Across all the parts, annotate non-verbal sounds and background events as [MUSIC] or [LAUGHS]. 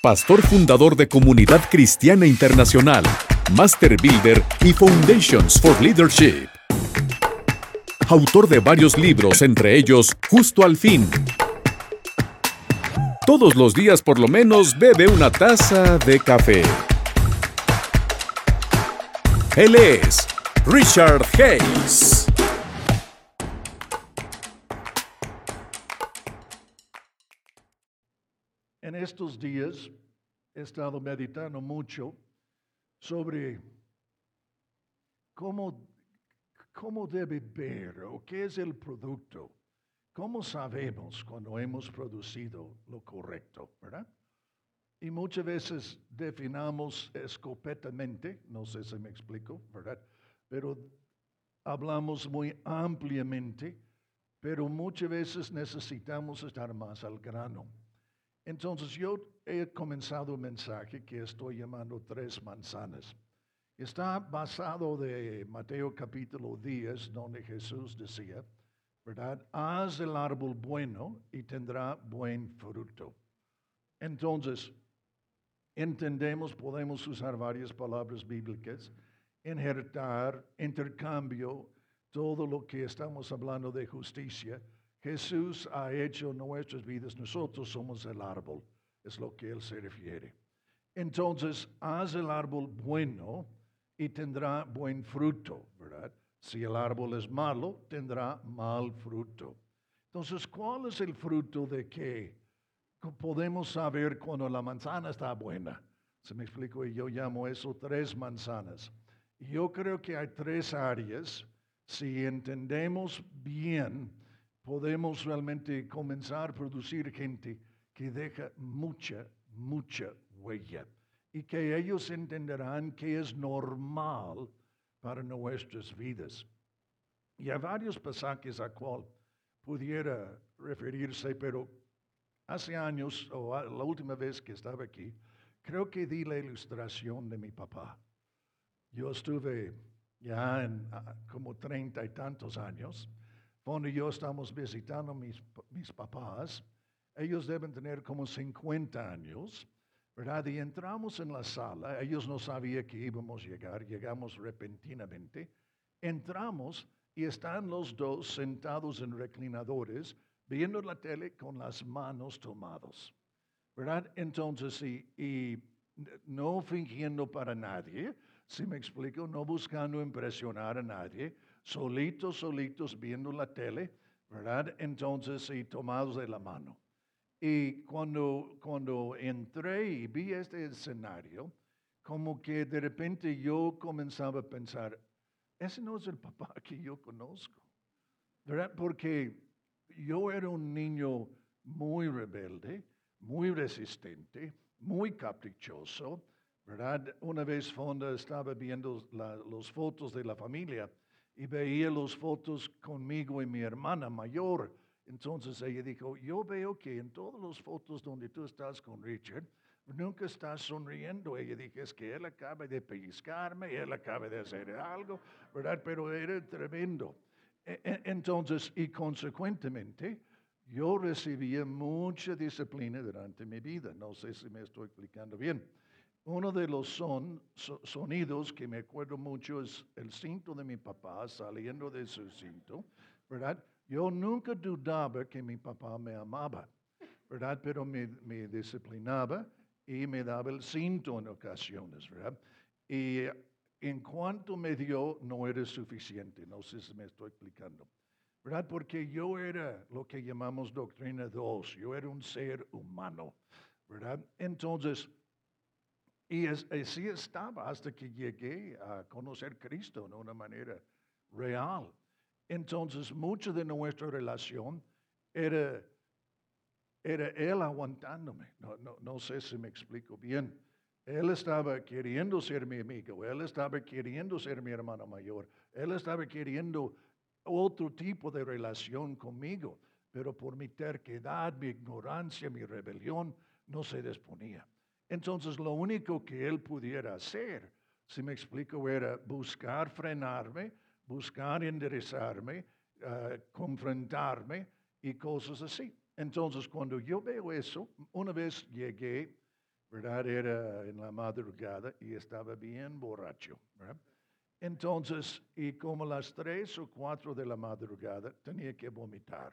pastor fundador de Comunidad Cristiana Internacional, Master Builder y Foundations for Leadership. Autor de varios libros, entre ellos Justo al Fin. Todos los días por lo menos bebe una taza de café. Él es Richard Hayes. Estos días he estado meditando mucho sobre cómo, cómo debe ver o qué es el producto. ¿Cómo sabemos cuando hemos producido lo correcto, verdad? Y muchas veces definamos escopetamente, no sé si me explico, ¿verdad? Pero hablamos muy ampliamente, pero muchas veces necesitamos estar más al grano. Entonces yo he comenzado un mensaje que estoy llamando tres manzanas. Está basado de Mateo capítulo 10, donde Jesús decía, ¿verdad? Haz el árbol bueno y tendrá buen fruto. Entonces, entendemos, podemos usar varias palabras bíblicas, injertar, intercambio, todo lo que estamos hablando de justicia. Jesús ha hecho nuestras vidas, nosotros somos el árbol, es lo que Él se refiere. Entonces, haz el árbol bueno y tendrá buen fruto, ¿verdad? Si el árbol es malo, tendrá mal fruto. Entonces, ¿cuál es el fruto de qué? Podemos saber cuando la manzana está buena. Se me explico y yo llamo eso tres manzanas. Yo creo que hay tres áreas. Si entendemos bien, podemos realmente comenzar a producir gente que deja mucha, mucha huella y que ellos entenderán que es normal para nuestras vidas. Y hay varios pasajes a cual pudiera referirse, pero hace años, o la última vez que estaba aquí, creo que di la ilustración de mi papá. Yo estuve ya en como treinta y tantos años, cuando yo estamos visitando mis, mis papás, ellos deben tener como 50 años, ¿verdad? Y entramos en la sala, ellos no sabían que íbamos a llegar, llegamos repentinamente, entramos y están los dos sentados en reclinadores, viendo la tele con las manos tomadas, ¿verdad? Entonces, y, y no fingiendo para nadie, si me explico, no buscando impresionar a nadie, solitos, solitos viendo la tele, ¿verdad? Entonces, y tomados de la mano. Y cuando, cuando entré y vi este escenario, como que de repente yo comenzaba a pensar, ese no es el papá [LAUGHS] que yo conozco, ¿verdad? Porque yo era un niño muy rebelde, muy resistente, muy caprichoso, ¿verdad? Una vez Fonda estaba viendo las fotos de la familia y veía las fotos conmigo y mi hermana mayor. Entonces ella dijo, yo veo que en todas las fotos donde tú estás con Richard, nunca estás sonriendo. Ella dijo, es que él acaba de pellizcarme, él acaba de hacer algo, ¿verdad? Pero era tremendo. Entonces, y consecuentemente, yo recibía mucha disciplina durante mi vida. No sé si me estoy explicando bien. Uno de los son, sonidos que me acuerdo mucho es el cinto de mi papá saliendo de su cinto, ¿verdad? Yo nunca dudaba que mi papá me amaba, ¿verdad? Pero me, me disciplinaba y me daba el cinto en ocasiones, ¿verdad? Y en cuanto me dio, no era suficiente, no sé si me estoy explicando, ¿verdad? Porque yo era lo que llamamos doctrina 2, yo era un ser humano, ¿verdad? Entonces, y así estaba hasta que llegué a conocer Cristo de una manera real. Entonces, mucho de nuestra relación era, era Él aguantándome. No, no, no sé si me explico bien. Él estaba queriendo ser mi amigo, Él estaba queriendo ser mi hermano mayor, Él estaba queriendo otro tipo de relación conmigo, pero por mi terquedad, mi ignorancia, mi rebelión, no se disponía. Entonces lo único que él pudiera hacer, si me explico, era buscar frenarme, buscar enderezarme, uh, confrontarme y cosas así. Entonces cuando yo veo eso, una vez llegué ¿verdad? Era en la madrugada y estaba bien borracho. Entonces, y como las tres o cuatro de la madrugada, tenía que vomitar.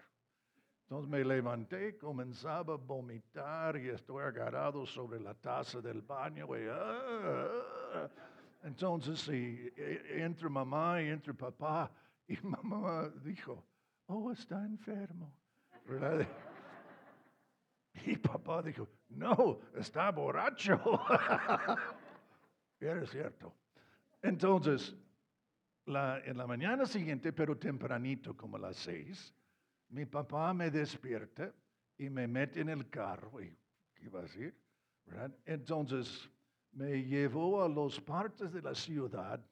Entonces me levanté, comenzaba a vomitar y estoy agarrado sobre la taza del baño. Y, ah, entonces, sí, e, entre mamá y entre papá, y [LAUGHS] mamá dijo, oh, está enfermo. ¿verdad? [LAUGHS] Y papá dijo, no, está borracho. [LAUGHS] Era cierto. Entonces, en la mañana siguiente, pero tempranito, como las seis, mi papá me despierta y me mete en el carro. Y, ¿Qué iba a decir? Entonces, me llevó a las partes de la ciudad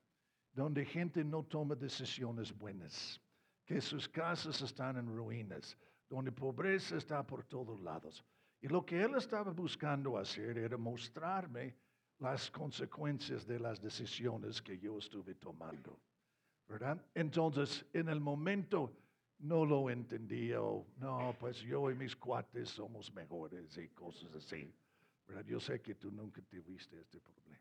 donde gente no toma decisiones buenas, que sus casas están en ruinas, donde pobreza está por todos lados. Y lo que él estaba buscando hacer era mostrarme las consecuencias de las decisiones que yo estuve tomando. Entonces, en el momento no lo entendía, o no, pues yo y mis cuates somos mejores y cosas así. ¿Verdad? Yo sé que tú nunca tuviste este problema.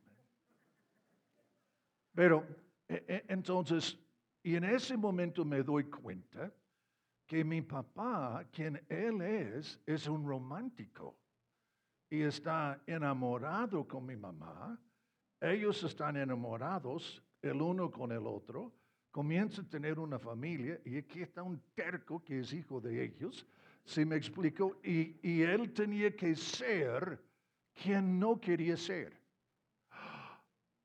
Pero, e, e, entonces, y en ese momento me doy cuenta que mi papá, quien él es, es un romántico y está enamorado con mi mamá. Ellos están enamorados el uno con el otro, comienza a tener una familia y aquí está un terco que es hijo de ellos, si me explico, y, y él tenía que ser quien no quería ser.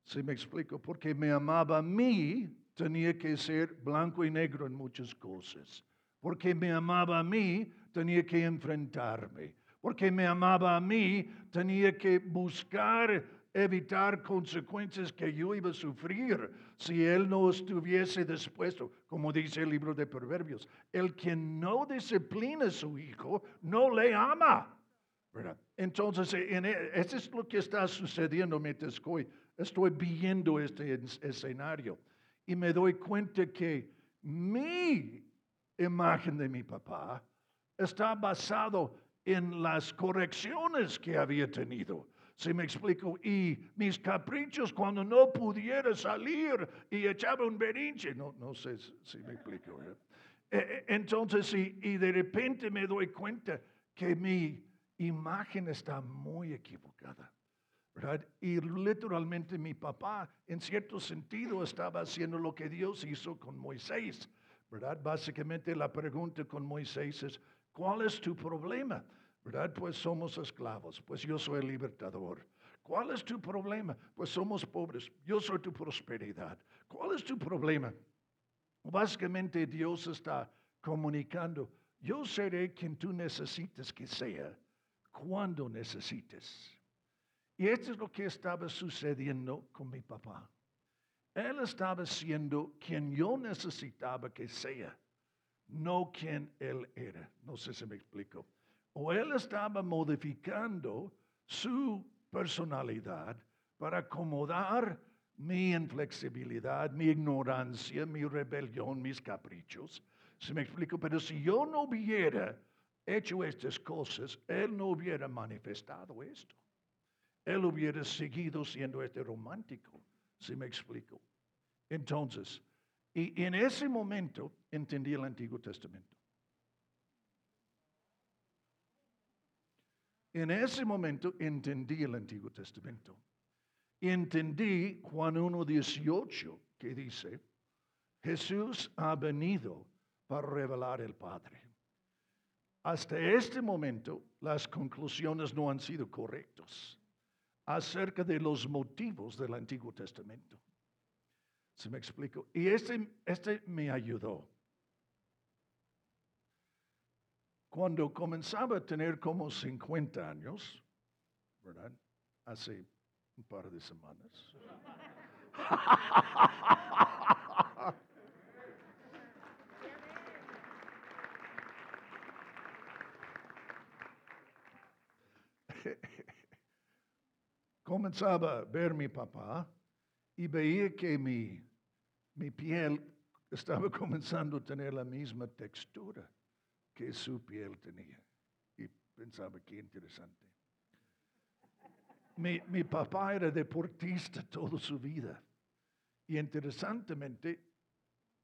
Si me explico, porque me amaba a mí, tenía que ser blanco y negro en muchas cosas porque me amaba a mí, tenía que enfrentarme. Porque me amaba a mí, tenía que buscar evitar consecuencias que yo iba a sufrir si él no estuviese dispuesto, como dice el libro de Proverbios. El que no disciplina a su hijo no le ama. Entonces, en, e, eso es lo que está sucediendo mientras estoy, estoy viendo este escenario. Y me doy cuenta que mi imagen de mi papá está basado en las correcciones que había tenido. Si me explico, y mis caprichos cuando no pudiera salir y echaba un berinche, no, no sé si me explico. E, e, entonces, y, y de repente me doy cuenta que mi imagen está muy equivocada. ¿verdad? Y literalmente mi papá, en cierto sentido, estaba haciendo lo que Dios hizo con Moisés. ¿verdad? Básicamente la pregunta con Moisés es, ¿cuál es tu problema? ¿Verdad? Pues somos esclavos, pues yo soy el libertador. ¿Cuál es tu problema? Pues somos pobres, yo soy tu prosperidad. ¿Cuál es tu problema? Básicamente Dios está comunicando, yo seré quien tú necesites que sea, cuando necesites. Y esto es lo que estaba sucediendo con mi papá. Él estaba siendo quien yo necesitaba que sea, no quien él era. No sé si me explico. O él estaba modificando su personalidad para acomodar mi inflexibilidad, mi ignorancia, mi rebelión, mis caprichos. Si me explico, pero si yo no hubiera hecho estas cosas, él no hubiera manifestado esto. Él hubiera seguido siendo este romántico, si me explico. Entonces, y en ese momento entendí el Antiguo Testamento. En ese momento entendí el Antiguo Testamento. Entendí Juan 1.18 que dice, Jesús ha venido para revelar el Padre. Hasta este momento las conclusiones no han sido correctas acerca de los motivos del Antiguo Testamento. ¿Se me explico? Y este, este me ayudó. Cuando comenzaba a tener como 50 años, ¿verdad? Hace un par de semanas. comenzaba a ver mi papá y veía que mi mi piel estaba [LAUGHS] comenzando a tener la misma textura que su piel tenía. Y pensaba, qué interesante. mi, mi papá era deportista toda su vida. Y interesantemente,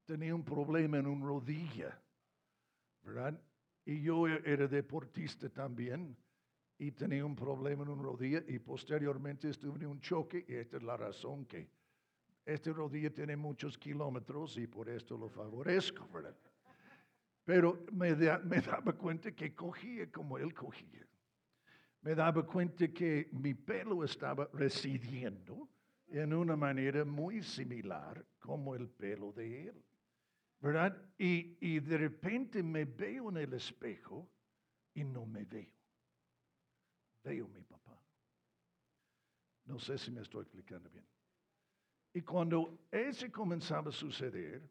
tenía un problema en un rodilla, ¿verdad? Y yo e, era deportista también y tenía un problema en un rodilla y posteriormente estuve en un choque y esta es la razón que este rodilla tiene muchos kilómetros y por esto lo favorezco, ¿verdad? Pero me, me daba cuenta que cogía como él cogía. Me daba cuenta que mi pelo estaba residiendo en una manera muy similar como el pelo de él. ¿Verdad? Y, y de repente me veo en el espejo y no me veo. Veo mi papá. No sé si me estoy explicando bien. Y cuando eso comenzaba a suceder,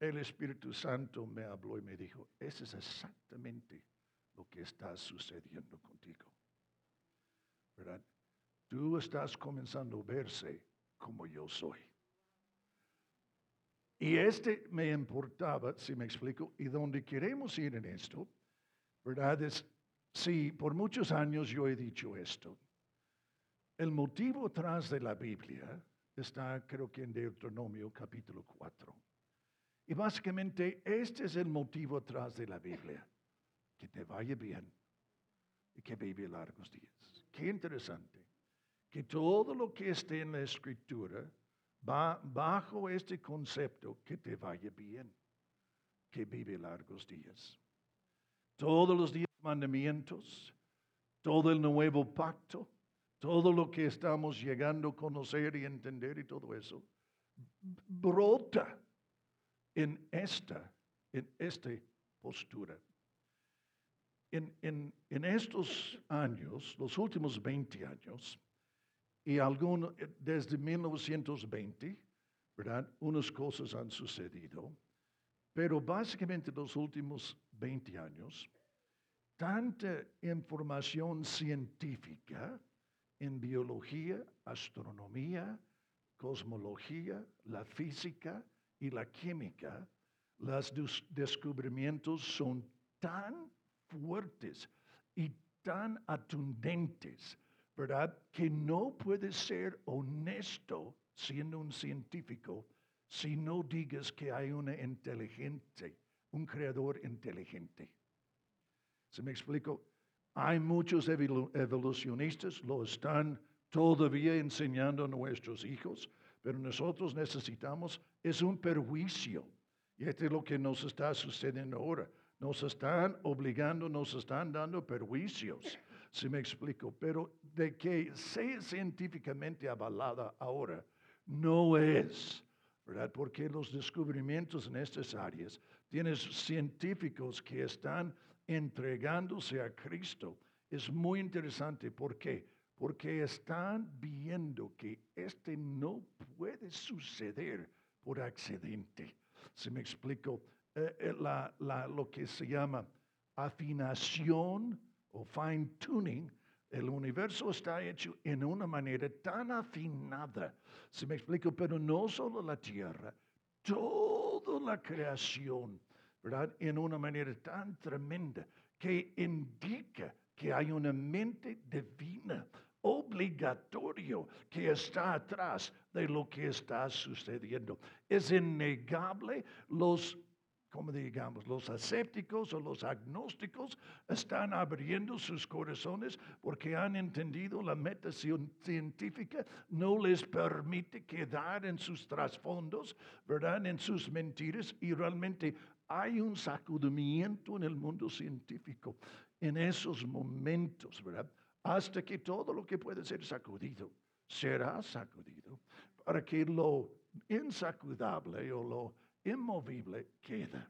el Espíritu Santo me habló y me dijo, eso es exactamente lo que está sucediendo contigo. ¿Verdad? Tú estás comenzando a verse como yo soy. Y este me importaba, si me explico, y donde queremos ir en esto, ¿verdad? Es, si por muchos años yo he dicho esto, el motivo atrás de la Biblia está creo que en Deuteronomio capítulo 4. Y básicamente este es el motivo atrás de la Biblia, que te vaya bien y que vive largos días. Qué interesante, que todo lo que esté en la escritura va bajo este concepto que te vaya bien, que vive largos días. Todos los días mandamientos, todo el nuevo pacto, todo lo que estamos llegando a conocer y entender y todo eso, brota en esta, en esta postura. En, en, en estos años, los últimos 20 años, y algunos, desde 1920, ¿verdad? Unas cosas han sucedido, pero básicamente los últimos 20 años, tanta información científica en biología, astronomía, cosmología, la física y la química, los descubrimientos son tan fuertes y tan atundentes, ¿verdad? Que no puede ser honesto siendo un científico si no digas que hay una inteligente, un creador inteligente. ¿Se me explico? Hay muchos evolucionistas, lo están todavía enseñando a nuestros hijos, pero nosotros necesitamos, es un perjuicio. Y esto es lo que nos está sucediendo ahora. Nos están obligando, nos están dando perjuicios, si me explico. Pero de que sea científicamente avalada ahora, no es, ¿verdad? Porque los descubrimientos en estas áreas, tienes científicos que están entregándose a Cristo. Es muy interesante. ¿Por qué? Porque están viendo que este no puede suceder por accidente. Si me explico, eh, eh, lo que se llama afinación o fine tuning, el universo está hecho en una manera tan afinada. Si me explico, pero no solo la Tierra, toda la creación ¿verdad? En una manera tan tremenda que indica que hay una mente divina obligatorio que está atrás de lo que está sucediendo. Es innegable los como digamos, los asépticos o los agnósticos están abriendo sus corazones porque han entendido la meta científica, no les permite quedar en sus trasfondos, ¿verdad? En sus mentiras y realmente hay un sacudimiento en el mundo científico en esos momentos, ¿verdad? Hasta que todo lo que puede ser sacudido será sacudido para que lo insacudable o lo inmovible quede.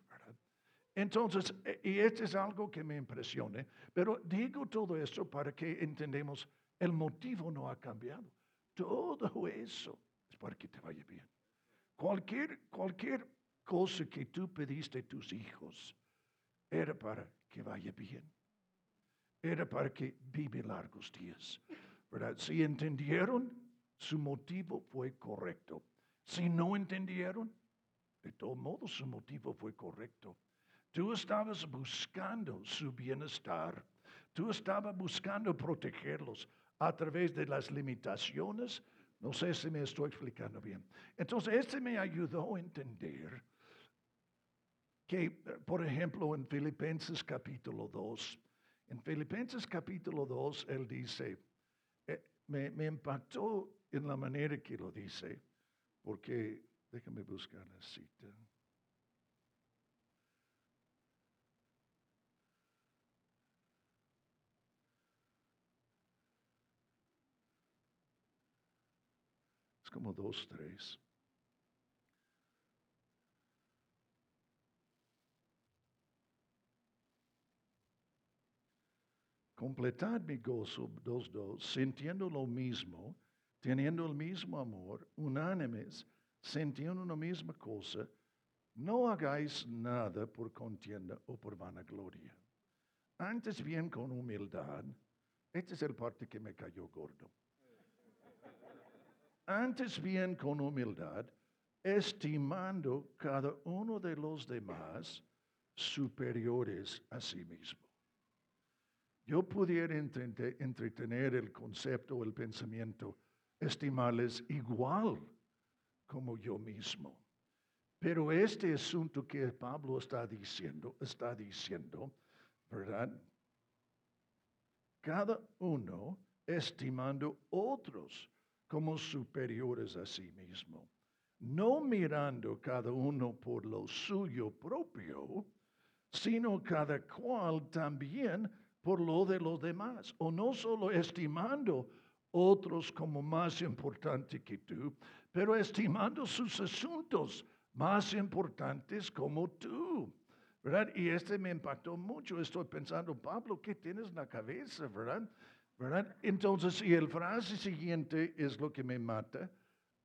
Entonces, e, y esto es algo que me impresiona, pero digo todo esto para que entendamos el motivo no ha cambiado. Todo eso es para que te vaya bien. Cualquier, cualquier cosa que tú pediste a tus hijos era para que vaya bien. Era para que vive largos días. ¿Verdad? Si entendieron, su motivo fue correcto. Si no entendieron, de todos modos su motivo fue correcto. Tú estabas buscando su bienestar. Tú estabas buscando protegerlos a través de las limitaciones. No sé si me estoy explicando bien. Entonces, este me ayudó a entender que, por ejemplo, en Filipenses capítulo 2, en Filipenses capítulo 2, él dice, eh, me, me impactó en la manera que lo dice, porque, déjame buscar la cita. Es como dos, tres. Completad mi gozo, dos, dos, sintiendo lo mismo, teniendo el mismo amor, unánimes, sintiendo una misma cosa, no hagáis nada por contienda o por vanagloria. Antes bien con humildad, este es el parte que me cayó gordo. Antes bien con humildad, estimando cada uno de los demás superiores a sí mismo yo pudiera entretener el concepto el pensamiento, estimarles igual como yo mismo. Pero este asunto que Pablo está diciendo, está diciendo, ¿verdad? Cada uno estimando otros como superiores a sí mismo, no mirando cada uno por lo suyo propio, sino cada cual también por lo de los demás, o no solo estimando otros como más importante que tú, pero estimando sus asuntos más importantes como tú. ¿Verdad? Y este me impactó mucho. Estoy pensando, Pablo, ¿qué tienes en la cabeza? ¿Verdad? ¿Verdad? Entonces, y el frase siguiente es lo que me mata.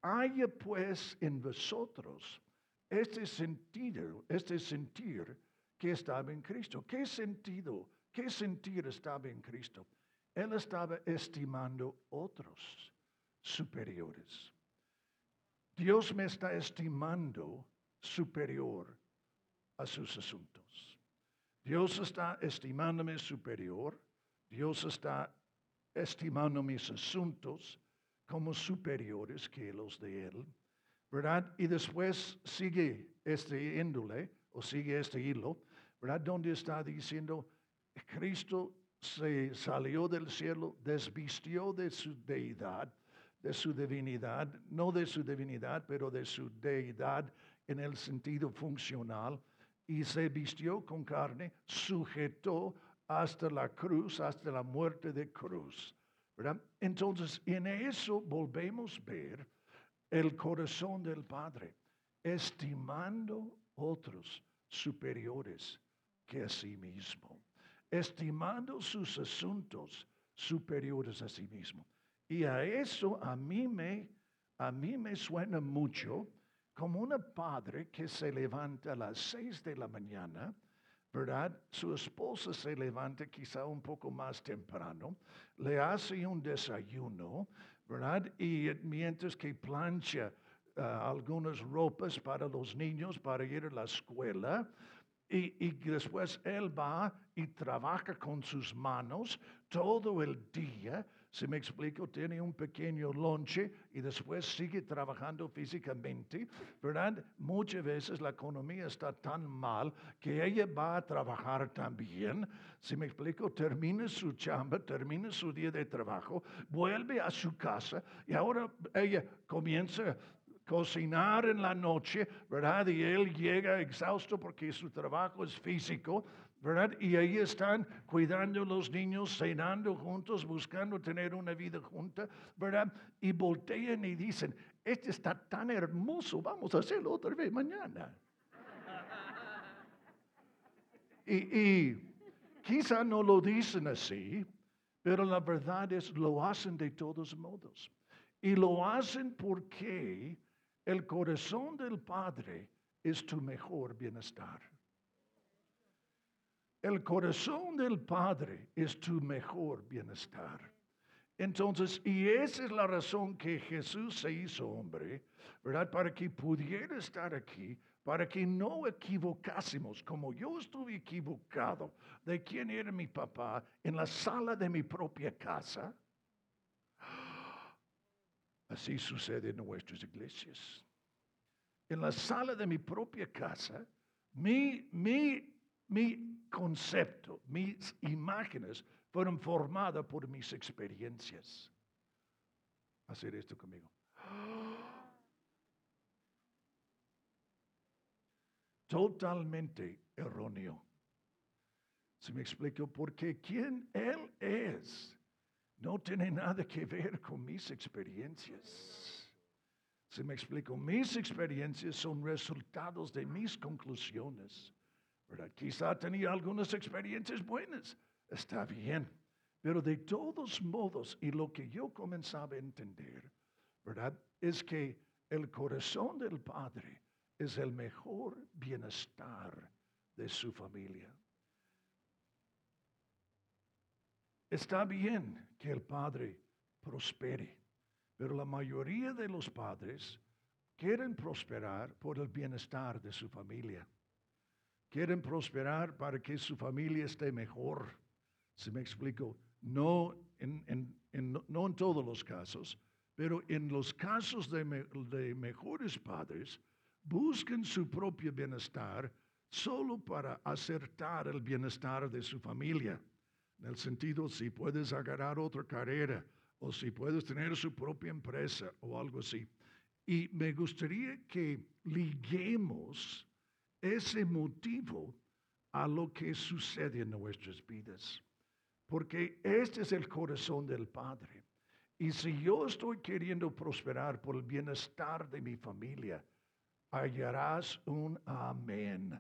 Haya pues en vosotros este sentido, este sentir que estaba en Cristo. ¿Qué sentido? ¿Qué sentir estaba en Cristo? Él estaba estimando otros superiores. Dios me está estimando superior a sus asuntos. Dios está estimándome superior. Dios está estimando mis asuntos como superiores que los de Él. ¿Verdad? Y después sigue este índole o sigue este hilo, ¿verdad? Donde está diciendo, Cristo se salió del cielo, desvistió de su deidad, de su divinidad, no de su divinidad, pero de su deidad en el sentido funcional, y se vistió con carne, sujetó hasta la cruz, hasta la muerte de cruz. Entonces, en eso volvemos a ver el corazón del Padre, estimando otros superiores que a sí mismo estimando sus asuntos superiores a sí mismo. Y a eso a mí me, a mí me suena mucho como una padre que se levanta a las seis de la mañana, ¿verdad? Su esposa se levanta quizá un poco más temprano, le hace un desayuno, ¿verdad? Y mientras que plancha ah, algunas ropas para los niños para ir a la escuela, y, después él va y trabaja con sus manos todo el día. Si me explico, tiene un pequeño lonche y después sigue trabajando físicamente, ¿verdad? Muchas veces la economía está tan mal que ella va a trabajar también. Si me explico, termina su chamba, termina su día de trabajo, vuelve a su casa y ahora ella comienza cocinar en la noche, ¿verdad? Y él llega exhausto porque su trabajo es físico, ¿verdad? Y ahí están cuidando a los niños, cenando juntos, buscando tener una vida junta, ¿verdad? Y voltean y dicen, este está tan hermoso, vamos a hacerlo otra vez mañana. y, y quizá no lo dicen así, pero la verdad es, lo hacen de todos modos. Y lo hacen porque el corazón del Padre es tu mejor bienestar. El corazón del Padre es tu mejor bienestar. Entonces, y esa es la razón que Jesús se hizo hombre, ¿verdad? Para que pudiera estar aquí, para que no equivocásemos, como yo estuve equivocado de quién era mi papá en la sala de mi propia casa. Así sucede en nuestras iglesias. En la sala de mi propia casa, mi, mi, mi concepto, mis imágenes fueron formadas por mis experiencias. Hacer esto conmigo. Totalmente erróneo. ¿Se me explico? Porque quien Él es no tiene nada que ver con mis experiencias. ¿Se me explico? Mis experiencias son resultados de mis conclusiones. ¿verdad? Quizá tenía algunas experiencias buenas, está bien, pero de todos modos, y lo que yo comenzaba a entender, ¿verdad? Es que el corazón del Padre es el mejor bienestar de su familia. Está bien que el Padre prospere, pero la mayoría de los padres quieren prosperar por el bienestar de su familia. Quieren prosperar para que su familia esté mejor. Si me explico, no en, no en todos los casos, pero en los casos de, de mejores padres, buscan su propio bienestar solo para acertar el bienestar de su familia. En el sentido, si puedes agarrar otra carrera o si puedes tener su propia empresa o algo así. Y me gustaría que liguemos ese motivo a lo que sucede en nuestras vidas. Porque este es el corazón del Padre. Y si yo estoy queriendo prosperar por el bienestar de mi familia, hallarás un amén.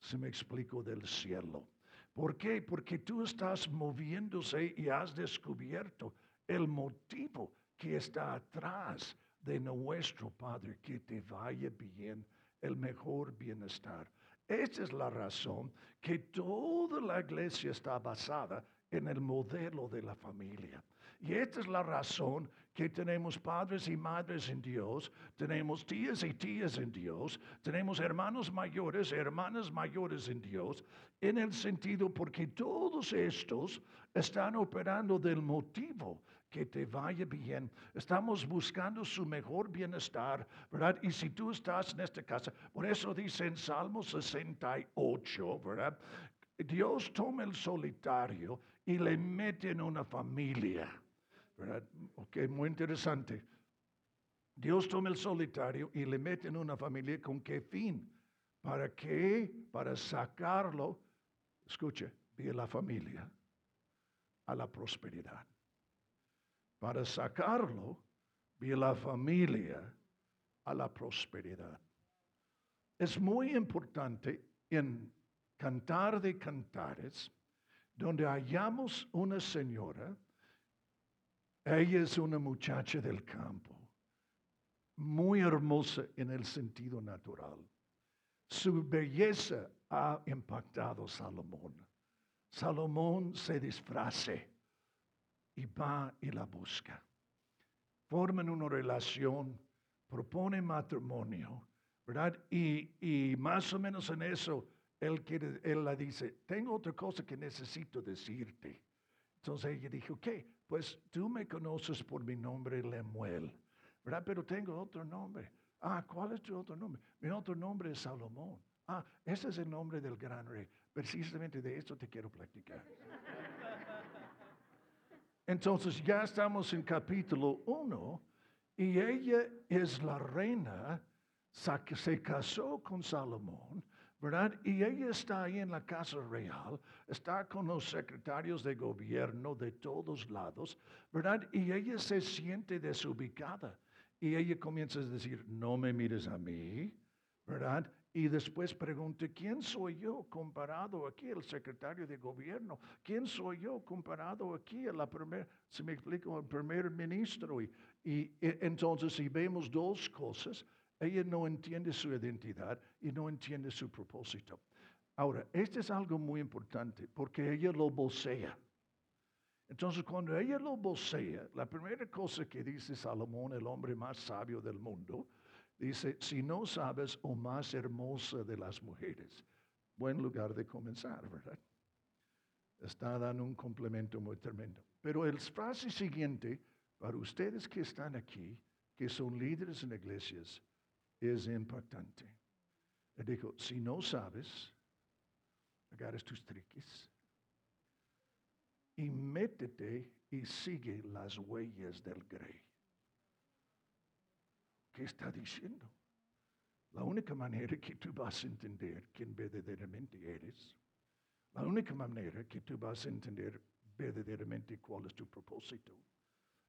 Se me explico del cielo. ¿Por qué? Porque tú estás moviéndose y has descubierto el motivo que está atrás de nuestro Padre, que te vaya bien, el mejor bienestar. Esta es la razón que toda la iglesia está basada en el modelo de la familia. Y esta es la razón que tenemos padres y madres en Dios, tenemos tías y tías en Dios, tenemos hermanos mayores, hermanas mayores en Dios, en el sentido porque todos estos están operando del motivo que te vaya bien. Estamos buscando su mejor bienestar, ¿verdad? Y si tú estás en esta casa, por eso dice en Salmo 68, ¿verdad? Dios toma el solitario y le mete en una familia. ¿verdad? Ok, muy interesante. Dios toma el solitario y le mete en una familia con qué fin? ¿Para qué? Para sacarlo, escuche, de la familia a la prosperidad. Para sacarlo de la familia a la prosperidad. Es muy importante en Cantar de Cantares, donde hallamos una señora ella es una muchacha del campo, muy hermosa en el sentido natural. Su belleza ha impactado a Salomón. Salomón se disfrace y va y la busca. Forman una relación, propone matrimonio, ¿verdad? Y, y más o menos en eso, él, quiere, él la dice, tengo otra cosa que necesito decirte. Entonces ella dijo, ¿qué? Pues tú me conoces por mi nombre Lemuel, ¿verdad? Pero tengo otro nombre. Ah, ¿cuál es tu otro nombre? Mi otro nombre es Salomón. Ah, ese es el nombre del gran rey. Precisamente de esto te quiero platicar. Entonces ya estamos en capítulo 1 y ella es la reina, se casó con Salomón ¿verdad? Y ella está ahí en la casa real, está con los secretarios de gobierno de todos lados, ¿verdad? Y ella se siente desubicada. Y ella comienza a decir, no me mires a mí, ¿verdad? Y después pregunta, ¿quién soy yo comparado aquí al secretario de gobierno? ¿Quién soy yo comparado aquí a la primera, se me explico, al primer ministro? Y, y entonces si vemos dos cosas, ella no entiende su identidad y no entiende su propósito. Ahora, esto es algo muy importante porque ella lo vocea. Entonces, cuando ella lo vocea, la primera cosa que dice Salomón, el hombre más sabio del mundo, Dice, si no sabes, o más hermosa de las mujeres, buen lugar de comenzar, ¿verdad? Está dando un complemento muy tremendo. Pero el frase siguiente, para ustedes que están aquí, que son líderes en iglesias, es impactante. Le dijo, si no sabes, agarres tus triques y métete y sigue las huellas del grey. ¿Qué está diciendo? La única manera que tú vas a entender quién verdaderamente eres, la única manera que tú vas a entender verdaderamente cuál es tu propósito,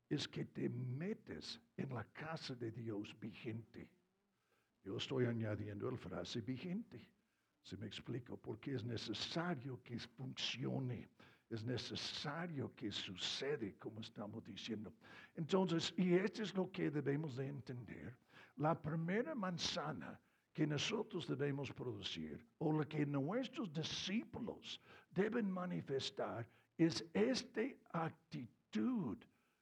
es que te metes en la casa de Dios vigente. Yo estoy añadiendo la frase vigente. Se me explico, porque es necesario que funcione, es necesario que sucede, como estamos diciendo. Entonces, y esto es lo que debemos de entender. La primera manzana que nosotros debemos producir, o la que nuestros discípulos deben manifestar, es esta actitud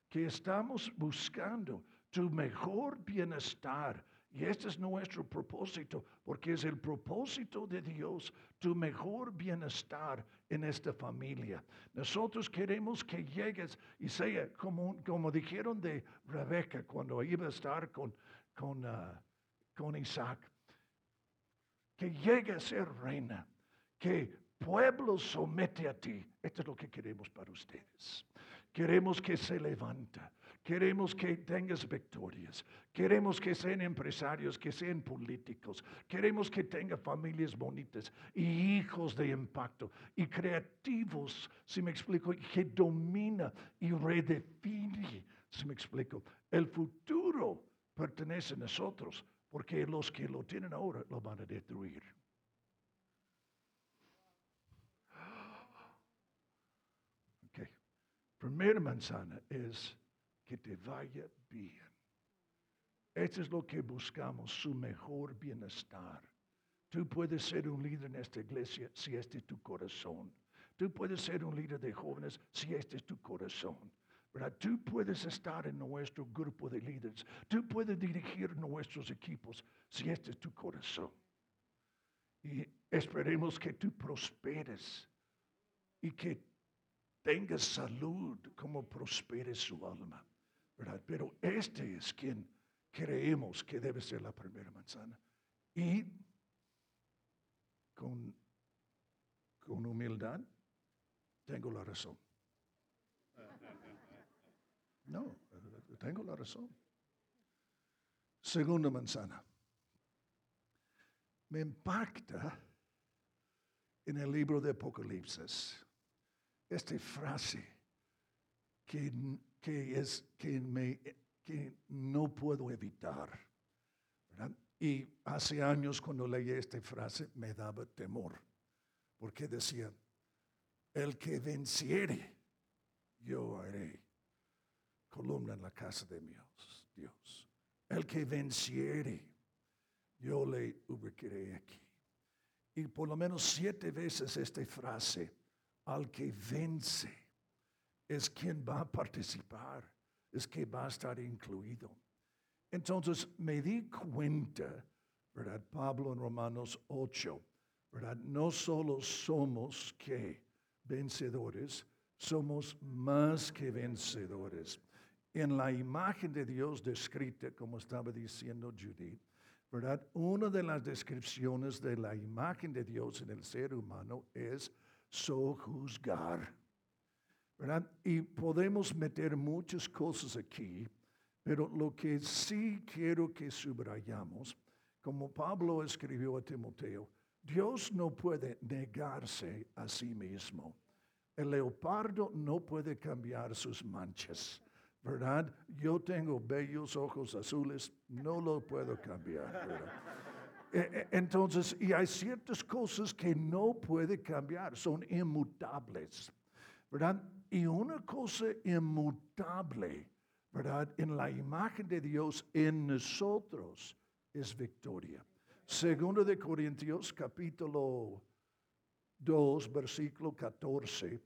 que estamos buscando, tu mejor bienestar. Y este es nuestro propósito, porque es el propósito de Dios, tu mejor bienestar en esta familia. Nosotros queremos que llegues y sea como, como dijeron de Rebeca cuando iba a estar con, con, ah, con Isaac, que llegue a ser reina, que pueblo somete a ti. Esto es lo que queremos para ustedes. Queremos que se levanta. Queremos que tengas victorias. Queremos que sean empresarios, que sean políticos. Queremos que tenga familias bonitas y hijos de impacto y creativos, si me explico, que domina y redefine, si me explico. El futuro pertenece a nosotros porque los que lo tienen ahora lo van a destruir. primera manzana es que te vaya bien. Esto es lo que buscamos, su mejor bienestar. Tú puedes ser un líder en esta iglesia si este es tu corazón. Tú puedes ser un líder de jóvenes si este es tu corazón. ¿verdad? Tú puedes estar en nuestro grupo de líderes. Tú puedes dirigir nuestros equipos si este es tu corazón. Y esperemos que tú prosperes y que tenga salud, como prospere su alma. Pero este es quien creemos que debe ser la primera manzana. Y con, con humildad tengo la razón. No, tengo la razón. Segunda manzana. Me impacta en el libro de Apocalipsis esta frase que, que es, que, me, que no puedo evitar. Y hace años cuando leí esta frase me daba temor, porque decía, el que venciere, yo haré columna en la casa de Dios. Dios. El que venciere, yo le ubicaré aquí. Y por lo menos siete veces esta frase al que vence es quien va a participar, es que va a estar incluido. Entonces me di cuenta, ¿verdad? Pablo en Romanos 8, ¿verdad? No solo somos que vencedores, somos más que vencedores. En la imagen de Dios descrita, como estaba diciendo Judith, ¿verdad? Una de las descripciones de la imagen de Dios en el ser humano es sojuzgar. ¿Verdad? Y podemos meter muchas cosas aquí, pero lo que sí quiero que subrayamos, como Pablo escribió a Timoteo, Dios no puede negarse a sí mismo. El leopardo no puede cambiar sus manchas, ¿verdad? Yo tengo bellos ojos azules, no lo puedo cambiar, ¿verdad? E, e, entonces, y hay ciertas cosas que no puede cambiar, son inmutables, ¿verdad? Y una cosa inmutable, ¿verdad? En la imagen de Dios en nosotros es victoria. Segundo de Corintios capítulo 2, versículo 14.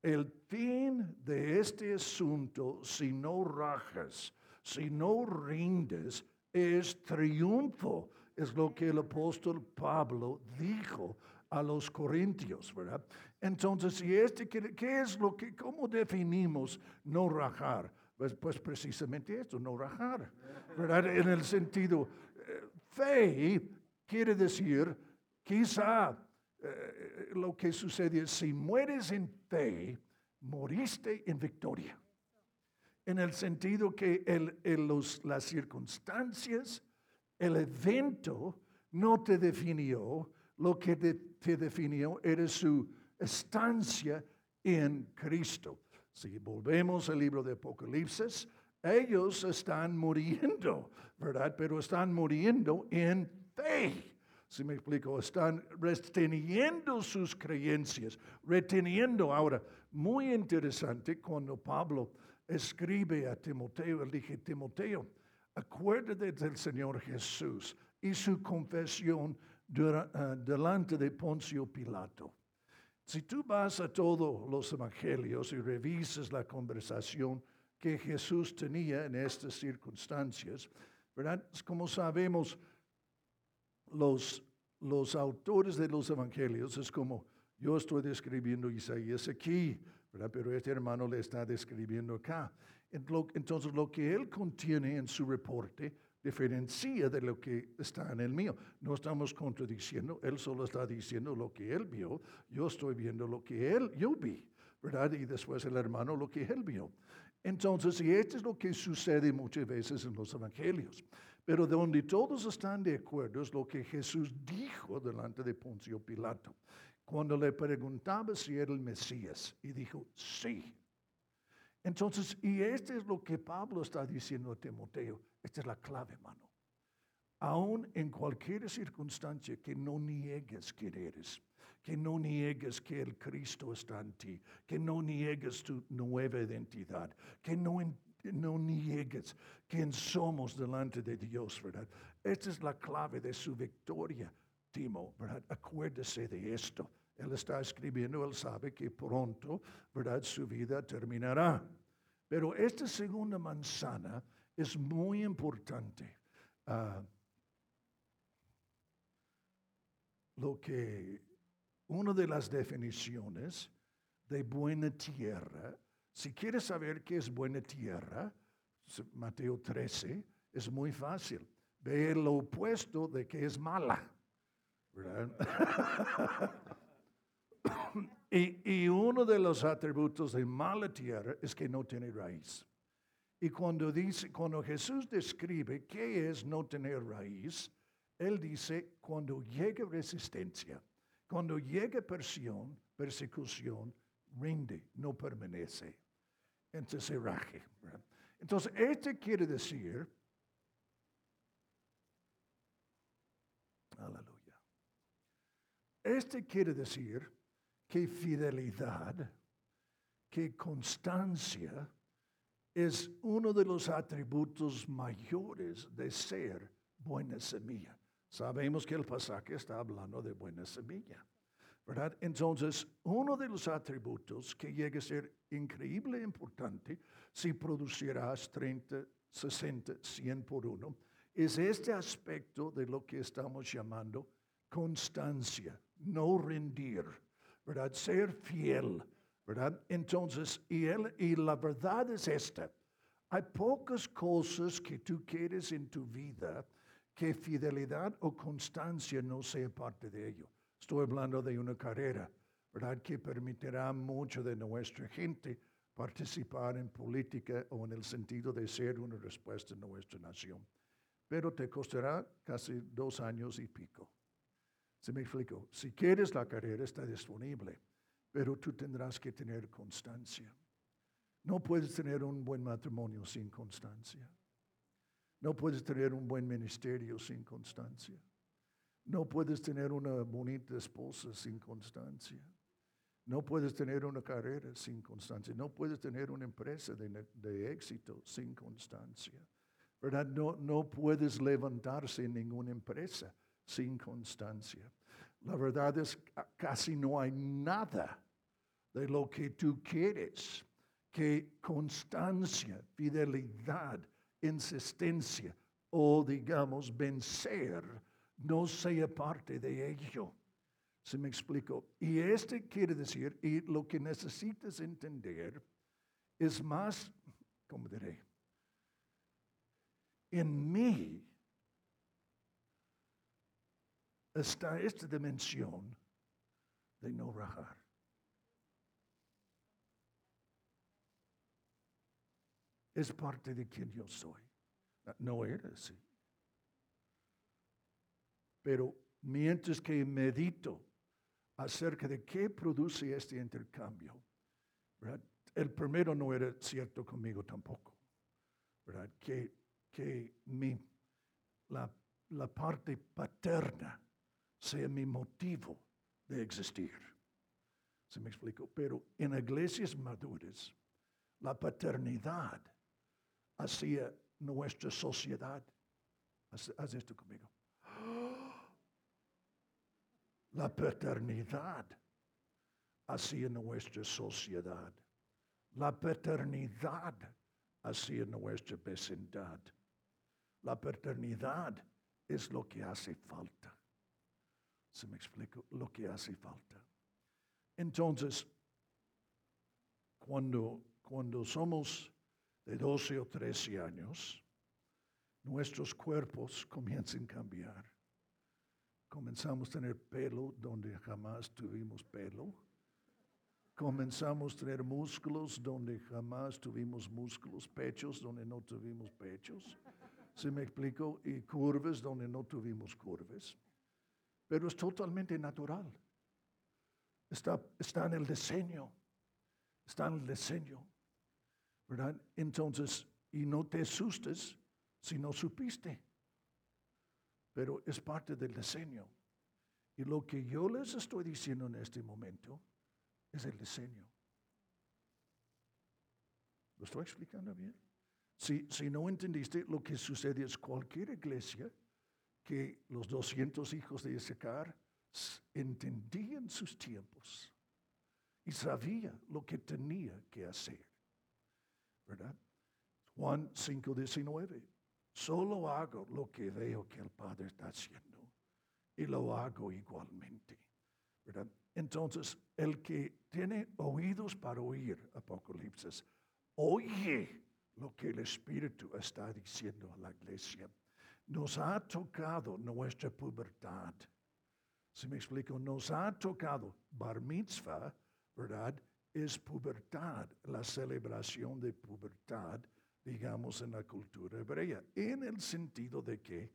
El fin de este asunto, si no rajas, si no rindes, es triunfo, es lo que el apóstol Pablo dijo a los corintios, ¿verdad? Entonces, ¿y este, qué, es lo que, cómo definimos no rajar? Pues, pues precisamente esto, no rajar, ¿verdad? En el sentido, eh, fe quiere decir, quizá eh, lo que sucede es, si mueres en fe, moriste en victoria. En el sentido que el, los, las circunstancias, el evento no te definió, lo que te definió era su estancia en Cristo. Si volvemos al libro de Apocalipsis, ellos están muriendo, ¿verdad? Pero están muriendo en fe. Si me explico, están reteniendo sus creencias, reteniendo. Ahora, muy interesante cuando Pablo escribe a Timoteo, él dije, Timoteo, acuérdate del Señor Jesús y su confesión delante de Poncio Pilato. Si tú vas a todos los evangelios y revisas la conversación que Jesús tenía en estas circunstancias, ¿verdad? Como sabemos, los, los autores de los evangelios es como yo estoy describiendo Isaías aquí, ¿verdad? pero este hermano le está describiendo acá. Entonces lo que él contiene en su reporte diferencia de lo que está en el mío. No estamos contradiciendo, él solo está diciendo lo que él vio, yo estoy viendo lo que él, yo vi, ¿verdad? Y después el hermano lo que él vio. Entonces, y esto es lo que sucede muchas veces en los evangelios. Pero donde todos están de acuerdo es lo que Jesús dijo delante de Poncio Pilato. Cuando le preguntaba si era el Mesías, y dijo, sí. Entonces, y esto es lo que Pablo está diciendo a Timoteo. Esta es la clave, hermano. Aún en cualquier circunstancia que no niegues que eres, que no niegues que el Cristo está en ti, que no niegues tu nueva identidad, que no, no niegues quién somos delante de Dios, ¿verdad? Esta es la clave de su victoria, Timo, ¿verdad? Acuérdese de esto. Él está escribiendo, él sabe que pronto, ¿verdad? Su vida terminará. Pero esta segunda manzana es muy importante. Ah, lo que una de las definiciones de buena tierra, si quieres saber qué es buena tierra, Mateo 13, es muy fácil. Ve lo opuesto de que es mala. [LAUGHS] y, y uno de los atributos de mala tierra es que no tiene raíz. Y cuando, dice, cuando Jesús describe qué es no tener raíz, Él dice, cuando llegue resistencia, cuando llegue presión, persecución, rinde, no permanece. Entonces se. Entonces, este quiere decir, aleluya, este quiere decir que fidelidad, que constancia, es uno de los atributos mayores de ser buena semilla. Sabemos que el pasaje está hablando de buena semilla, ¿verdad? Entonces, uno de los atributos que llega a ser increíble importante si producirás 30, 60, 100 por uno, es este aspecto de lo que estamos llamando constancia, no rendir, ¿verdad? Ser fiel ¿verdad? Entonces, y, él, y la verdad es esta. Hay pocas cosas que tú quieres en tu vida que fidelidad o constancia no sea parte de ello. Estoy hablando de una carrera, ¿verdad? Que permitirá mucho de nuestra gente participar en política o en el sentido de ser una respuesta en nuestra nación. Pero te costará casi dos años y pico. ¿Se me explico? Si quieres la carrera, está disponible pero tú tendrás que tener constancia. No puedes tener un buen matrimonio sin constancia. No puedes tener un buen ministerio sin constancia. No puedes tener una bonita esposa sin constancia. No puedes tener una carrera sin constancia. No puedes tener una empresa de, éxito sin constancia. ¿Verdad? No, no puedes levantarse en ninguna empresa sin constancia. La verdad es casi no hay nada de lo que tú quieres, que constancia, fidelidad, insistencia o digamos vencer no sea parte de ello. ¿Se me explico? Y este quiere decir, y lo que necesitas entender es más, ¿cómo diré? En mí está esta dimensión de no rajar. Es parte de quien yo soy. No era así. Pero mientras que medito acerca de qué produce este intercambio, el primero no era cierto conmigo tampoco. Que, que mi, la, la parte paterna sea mi motivo de existir. ¿Se me explico? Pero en iglesias maduras, la paternidad hacia nuestra sociedad. Haz, esto conmigo. [GASPS] La paternidad hacia nuestra sociedad. La paternidad hacia nuestra vecindad. La paternidad es lo que hace falta. ¿Se me explico? Lo que hace falta. Entonces, cuando, cuando somos de 12 o 13 años, nuestros cuerpos comienzan a cambiar. Comenzamos a tener pelo donde jamás tuvimos pelo. Comenzamos a tener músculos donde jamás tuvimos músculos, pechos donde no tuvimos pechos. ¿Se me explico? Y curvas donde no tuvimos curvas pero es totalmente natural. Está, está en el diseño, está en el diseño, ¿verdad? Entonces, y no te asustes si no supiste, pero es parte del diseño. Y lo que yo les estoy diciendo en este momento es el diseño. ¿Lo estoy explicando bien? Si, si no entendiste, lo que sucede es cualquier iglesia que los 200 hijos de Isaacar entendían sus tiempos y sabía lo que tenía que hacer. ¿Verdad? Juan 5:19. Solo hago lo que veo que el Padre está haciendo y lo hago igualmente. ¿Verdad? Entonces, el que tiene oídos para oír, Apocalipsis, oye lo que el Espíritu está diciendo a la iglesia nos ha tocado nuestra pubertad. Si me explico, nos ha tocado bar mitzvah, ¿verdad? Es pubertad, la celebración de pubertad, digamos, en la cultura hebrea, en el sentido de que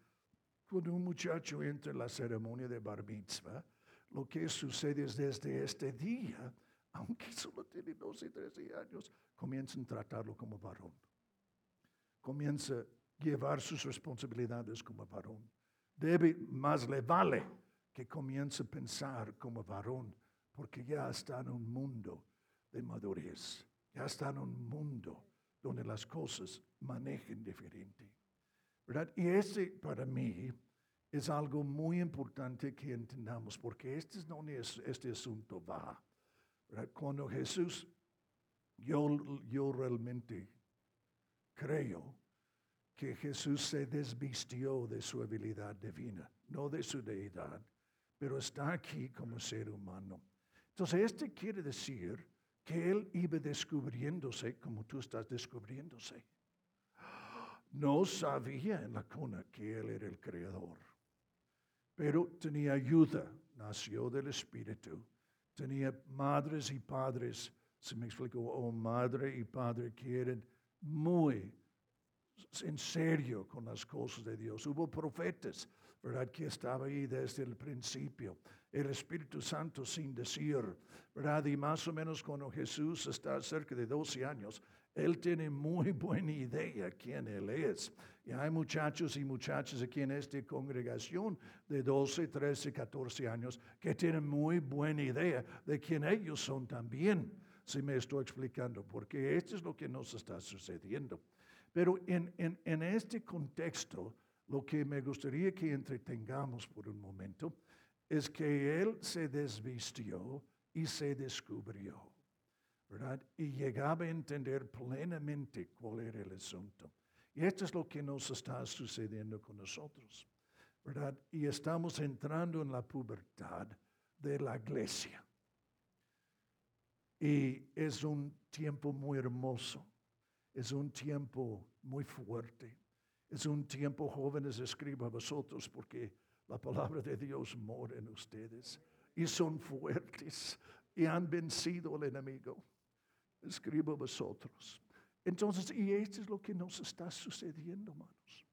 cuando un muchacho entra en la ceremonia de bar mitzvah, lo que sucede es desde este día, aunque [LAUGHS] solo tiene 12 y 13 años, comienzan a tratarlo como varón. Comienza llevar sus responsabilidades como varón. Debe, más le vale que comience a pensar como varón, porque ya está en un mundo de madurez, ya está en un mundo donde las cosas manejen diferente. ¿verdad? Y ese para mí es algo muy importante que entendamos, porque este es donde este asunto va. Cuando Jesús, yo, yo realmente creo que Jesús se desvistió de su habilidad divina, no de su deidad, pero está aquí como ser humano. Entonces, este quiere decir que Él iba descubriéndose como tú estás descubriéndose. No sabía en la cuna que Él era el creador, pero tenía ayuda, nació del Espíritu, tenía madres y padres, se me explicó, o madre y padre que eran muy en serio con las cosas de Dios. Hubo profetas, ¿verdad? Que estaba ahí desde el principio. El Espíritu Santo sin decir, ¿verdad? Y más o menos cuando Jesús está cerca de 12 años, él tiene muy [LAUGHS] buena idea quién Él es. Y hay muchachos y muchachas aquí en esta congregación de 12, 13, 14 años que tienen muy buena idea de quién ellos son también. Si me estoy explicando, porque esto es lo que nos está sucediendo. Pero en, en, este contexto, lo que me gustaría que entretengamos por un momento es que él se desvistió y se descubrió, ¿verdad? Y llegaba a entender plenamente cuál era el asunto. Y esto es lo que nos está sucediendo con nosotros, ¿verdad? Y estamos entrando en la pubertad de la iglesia. Y es un tiempo muy hermoso, es un tiempo muy fuerte, es un tiempo, jóvenes, escribo a vosotros porque la palabra de Dios mora en ustedes y son fuertes y han vencido al enemigo. Escribo a vosotros. Entonces, y esto es lo que nos está sucediendo, hermanos.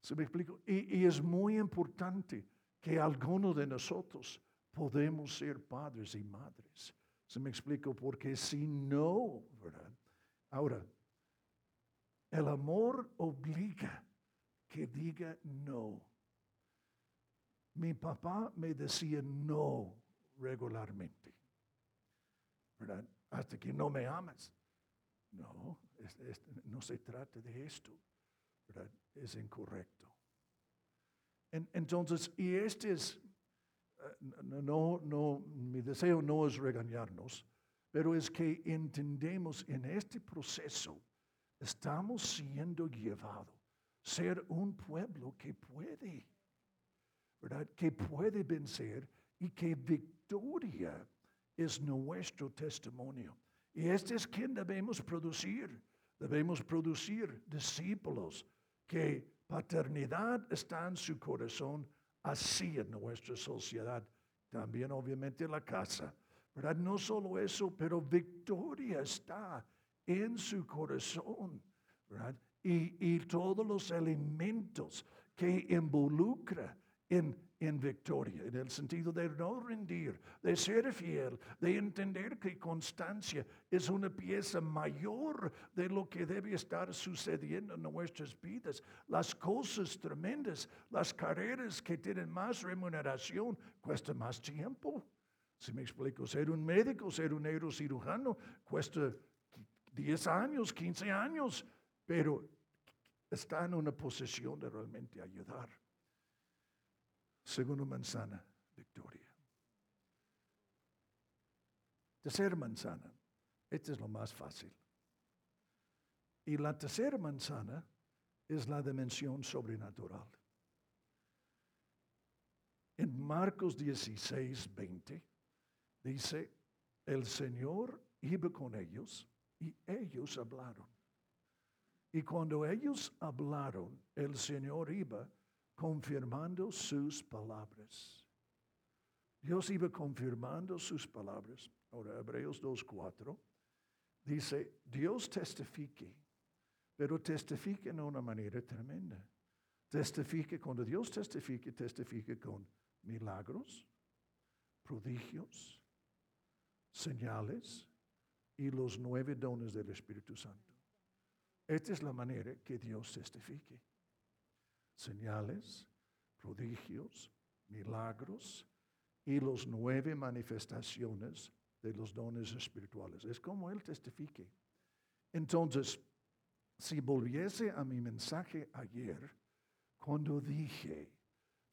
¿Se me explico? Y, y es muy importante que alguno de nosotros podemos ser padres y madres. ¿Se me explico? Porque si no, ¿verdad? Ahora, el amor obliga que diga no. Mi papá me decía no regularmente. Hasta que no me amas. No, no se trata de esto. Es incorrecto. entonces, y este es, eh, no, no, mi deseo no es regañarnos, pero es que entendemos en este proceso, estamos siendo llevados ser un pueblo que puede, ¿verdad? Que puede vencer y que victoria es nuestro testimonio. Y este es quien debemos producir. Debemos producir discípulos que paternidad está en su corazón, así en nuestra sociedad, también obviamente en la casa. ¿verdad? No solo eso, pero victoria está en su corazón. ¿verdad? y, todos los elementos que involucra en, en victoria, en el sentido de no rendir, de ser fiel, de entender que constancia es una pieza mayor de lo que debe estar sucediendo en nuestras vidas. Las cosas tremendas, las carreras que tienen más remuneración, cuestan más tiempo. Si me explico, ser un médico, ser un neurocirujano, cuesta 10 años, 15 años, pero está en una posición de realmente ayudar. Segunda manzana, victoria. Tercera manzana, esta es lo más fácil. Y la tercera manzana es la dimensión sobrenatural. En Marcos 16, 20, dice, el Señor iba con ellos y ellos hablaron. Y cuando ellos hablaron, el Señor iba confirmando sus palabras. Dios iba confirmando sus palabras. Ahora, Hebreos 2.4 dice, Dios testifique, pero testifique de una manera tremenda. Testifique, cuando Dios testifique, testifique con milagros, prodigios, señales y los nueve dones del Espíritu Santo. Esta es la manera que Dios testifique. Señales, prodigios, milagros y los nueve manifestaciones de los dones espirituales. Es como Él testifique. Entonces, si volviese a mi mensaje ayer, cuando dije,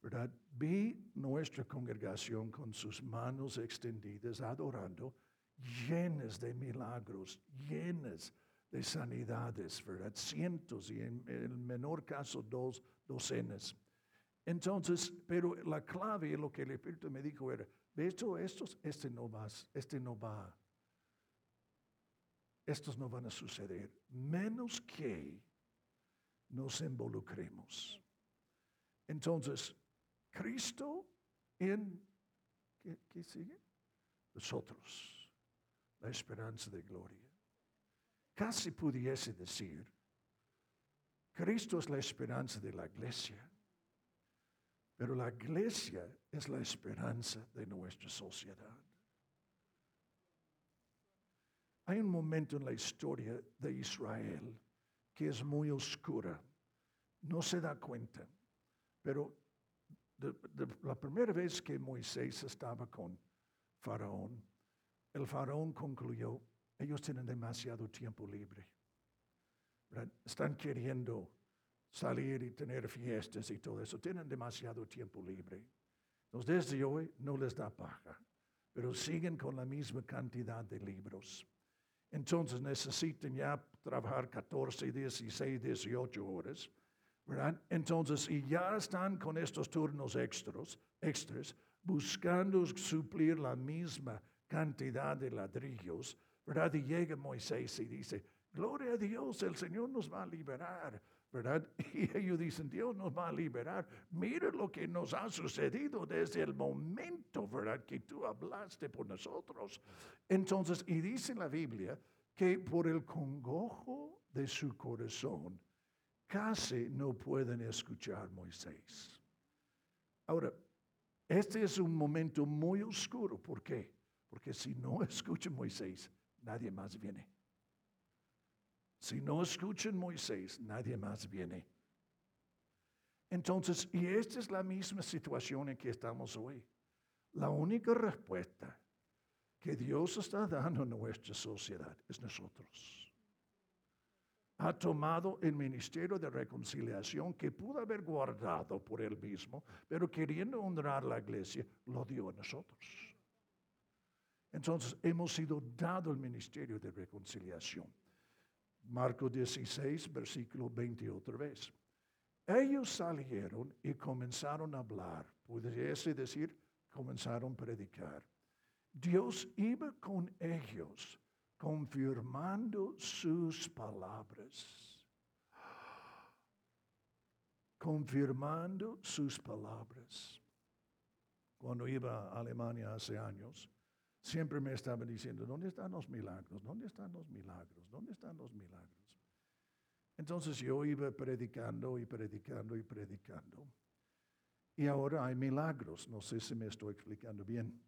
¿verdad? Vi nuestra congregación con sus manos extendidas adorando, llenas de milagros, llenas de sanidades, ¿verdad? Cientos y en el menor caso dos docenas. Entonces, pero la clave, lo que el Espíritu me dijo era, esto, estos, este no va, este no va, estos no van a suceder, menos que nos involucremos. Entonces, Cristo en, ¿qué, qué sigue? Nosotros, la esperanza de gloria. Casi pudiese decir, Cristo es la esperanza de la iglesia, pero la iglesia es la esperanza de nuestra sociedad. Hay un momento en la historia de Israel que es muy oscura. No se da cuenta, pero la primera vez que Moisés estaba con Faraón, el Faraón concluyó, ellos tienen demasiado tiempo libre. Están queriendo salir y tener fiestas y todo eso. Tienen demasiado tiempo libre. Entonces desde hoy no les da paja, pero siguen con la misma cantidad de libros. entonces necesitan ya trabajar 14, 16, 18 horas. Entonces, y ya están con estos turnos extras, extras, buscando suplir la misma cantidad de ladrillos, ¿verdad? Y llega Moisés y dice, gloria a Dios, el Señor nos va a liberar, ¿verdad? [LAUGHS] Y ellos dicen, Dios nos va a liberar. Mira lo que nos ha sucedido desde el momento, ¿verdad? Que tú hablaste por nosotros. Entonces, y dice la Biblia que por el congojo de su corazón, casi no pueden escuchar Moisés. Ahora, este es un momento muy oscuro. ¿Por qué? Porque si no [LAUGHS] escuchan Moisés, nadie más viene. Si no escuchan Moisés, nadie más viene. Entonces, y esta es la misma situación en que estamos hoy. La única respuesta que Dios está dando a nuestra sociedad es nosotros. Ha tomado el ministerio de reconciliación que pudo haber guardado por él mismo, pero queriendo honrar la iglesia, lo dio a nosotros. Entonces hemos sido dado el ministerio de reconciliación. Marcos 16, versículo 20 otra vez. Ellos salieron y comenzaron a hablar. Pudiese decir, comenzaron a predicar. Dios iba con ellos, confirmando sus palabras. Confirmando sus palabras. Cuando iba a Alemania hace años, siempre me estaba diciendo, ¿dónde están los milagros? ¿Dónde están los milagros? ¿Dónde están los milagros? Entonces yo iba predicando y predicando y predicando. Y ahora hay milagros. No sé si me estoy explicando bien.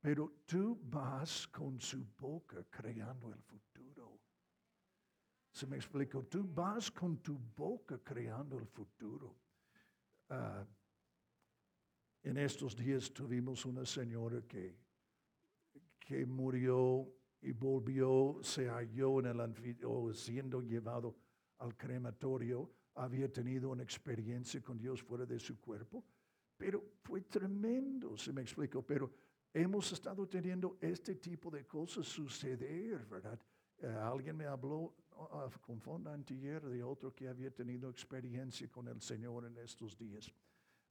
Pero tú vas con su boca creando el futuro. ¿Se me explico? Tú vas con tu boca creando el futuro. Ah, en estos días tuvimos una señora que que murió y volvió, se halló en el anfiteatro, siendo llevado al crematorio, había tenido una experiencia con Dios fuera de su cuerpo, pero fue tremendo, se me explico, pero hemos estado teniendo este tipo de cosas suceder, ¿verdad? Eh, alguien me habló uh, con Fonda Antiller de otro que había tenido experiencia con el Señor en estos días,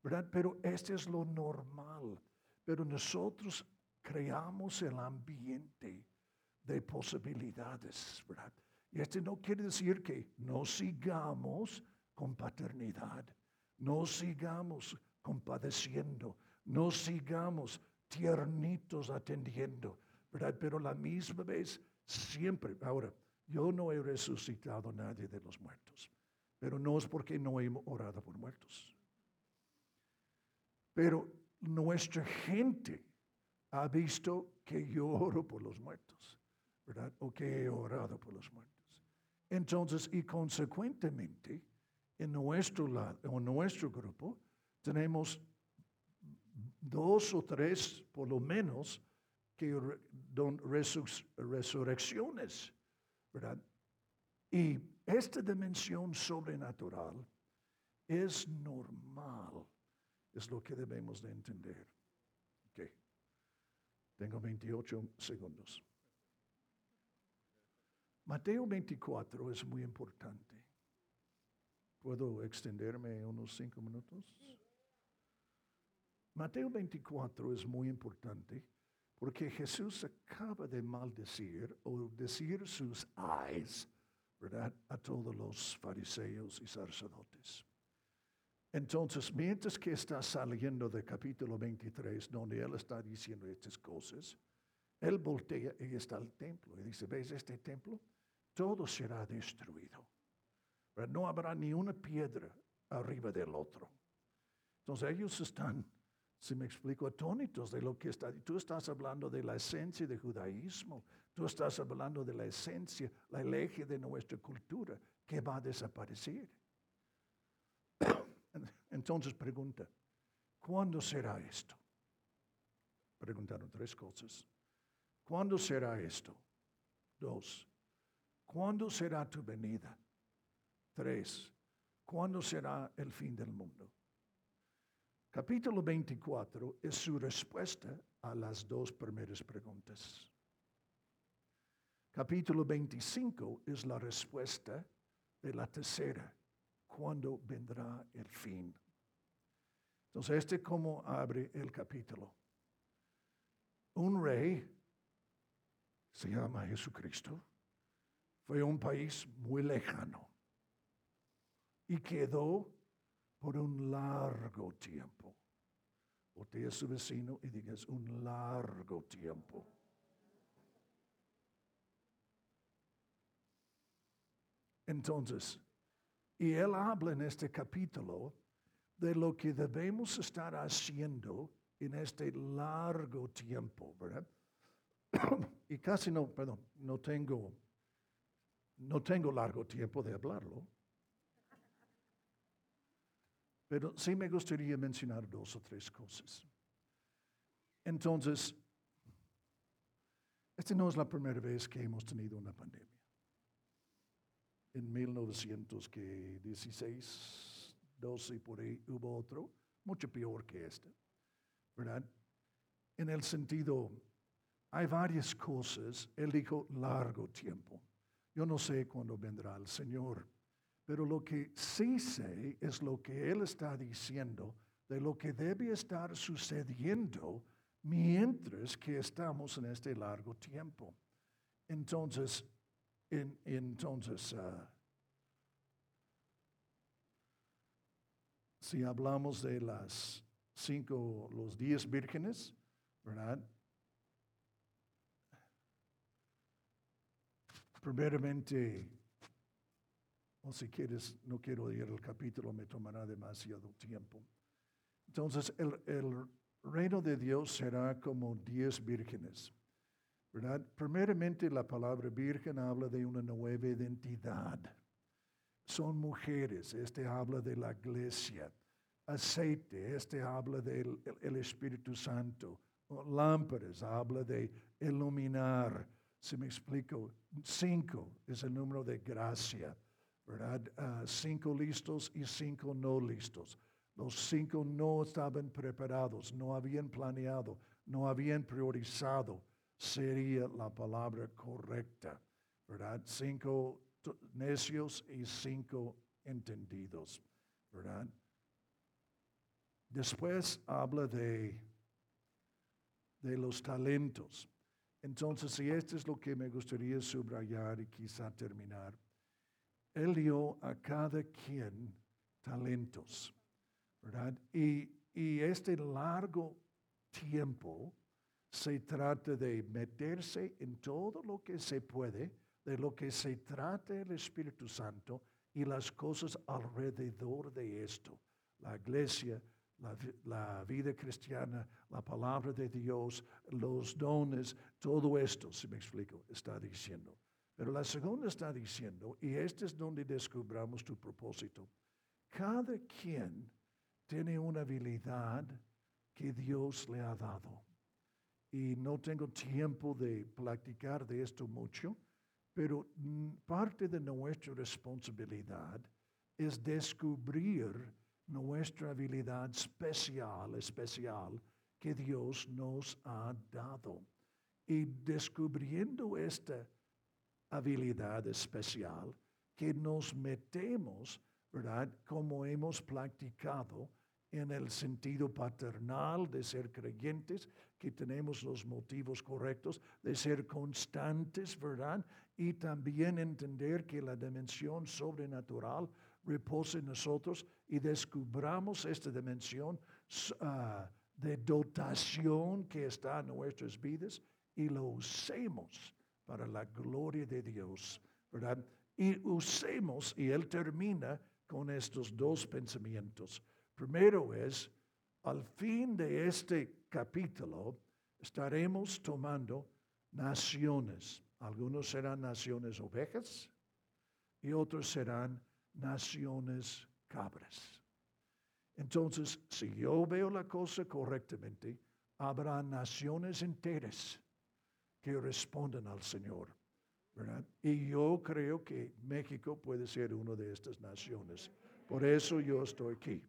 ¿verdad? Pero este es lo normal, pero nosotros creamos el ambiente de posibilidades. Y este no quiere decir que no sigamos con paternidad, no sigamos compadeciendo, no sigamos tiernitos atendiendo, ¿verdad? Pero la misma vez, siempre, ahora, yo no he resucitado a nadie de los muertos, pero no es porque no he orado por muertos. Pero nuestra gente ha visto que yo oro por los muertos, ¿verdad? O que he orado por los muertos. Entonces, y consecuentemente, en nuestro lado, en nuestro grupo, tenemos dos o tres, por lo menos, que don resurrecciones, ¿verdad? Y esta dimensión sobrenatural es normal, es lo que debemos de entender. Tengo 28 segundos. Mateo 24 es muy importante. ¿Puedo extenderme unos cinco minutos? Mateo 24 es muy importante porque Jesús acaba de maldecir o decir sus ayes, ¿verdad? A todos los fariseos y sacerdotes. Entonces, mientras que está saliendo del capítulo 23, donde él está diciendo estas cosas, él voltea y está el templo y dice, ¿ves este templo? Todo será destruido. Pero no habrá ni una piedra arriba del otro. Entonces ellos están, si me explico, atónitos de lo que está. Tú estás hablando de la esencia del judaísmo. Tú estás hablando de la esencia, la eje de nuestra cultura que va a desaparecer. Entonces pregunta, ¿cuándo será esto? Preguntaron tres cosas. ¿Cuándo será esto? Dos. ¿Cuándo será tu venida? Tres. ¿Cuándo será el fin del mundo? Capítulo 24 es su respuesta a las dos primeras preguntas. Capítulo 25 es la respuesta de la tercera, cuando vendrá el fin. Entonces, este cómo abre el capítulo. Un rey, se llama Jesucristo, fue un país muy lejano y quedó por un largo tiempo. Usted es su vecino y digas un largo tiempo. Entonces, y él habla en este capítulo de lo que debemos estar haciendo en este largo tiempo, ¿verdad? [COUGHS] y casi no, perdón, no tengo, no tengo largo tiempo de hablarlo. Pero sí me gustaría mencionar dos o tres cosas. Entonces, esta no es la primera vez que hemos tenido una pandemia. En 1916, 12 por ahí hubo otro, mucho peor que este, ¿verdad? En el sentido, hay varias cosas, él dijo largo tiempo. Yo no sé cuándo vendrá el Señor. Pero lo que sí sé es lo que Él está diciendo de lo que debe estar sucediendo mientras que estamos en este largo tiempo. Entonces, entonces, ah, si hablamos de las cinco, los diez vírgenes, ¿verdad? Primeramente, o si quieres, no quiero ir al capítulo, me tomará demasiado tiempo. Entonces, el, el reino de Dios será como diez vírgenes. ¿verdad? Primeramente, la palabra virgen habla de una nueva identidad. Son mujeres, este habla de la iglesia. Aceite, este habla del el Espíritu Santo. Lámparas, habla de iluminar. Si me explico, cinco es el número de gracia. ¿verdad? Ah, cinco listos y cinco no listos. Los cinco no estaban preparados, no habían planeado, no habían priorizado. Sería la palabra correcta, ¿verdad? Cinco necios y cinco entendidos, ¿verdad? Después habla de, de los talentos. Entonces, y esto es lo que me gustaría subrayar y quizá terminar. Él dio a cada quien talentos, ¿verdad? Y, y este largo tiempo se trata de meterse en todo lo que se puede, de lo que se trata el Espíritu Santo y las cosas alrededor de esto. La iglesia, la, la, vida cristiana, la palabra de Dios, los dones, todo esto, si me explico, está diciendo. Pero la segunda está diciendo, y este es donde descubramos tu propósito, cada quien tiene una habilidad que Dios le ha dado. Y no tengo tiempo de platicar de esto mucho, pero parte de nuestra responsabilidad es descubrir nuestra habilidad especial, especial que Dios nos ha dado. Y descubriendo esta habilidad especial que nos metemos, ¿verdad? Como hemos practicado en el sentido paternal de ser creyentes, que tenemos los motivos correctos, de ser constantes, ¿verdad? Y también entender que la dimensión sobrenatural reposa en nosotros y descubramos esta dimensión ah, de dotación que está en nuestras vidas y lo usemos para la gloria de Dios, ¿verdad? Y usemos, y él termina con estos dos pensamientos. Primero es, al fin de este capítulo, estaremos tomando naciones. Algunos serán naciones ovejas y otros serán naciones cabras. Entonces, si yo veo la cosa correctamente, habrá naciones enteras que respondan al Señor. Y yo creo que México puede ser una de estas naciones. Por eso yo estoy aquí.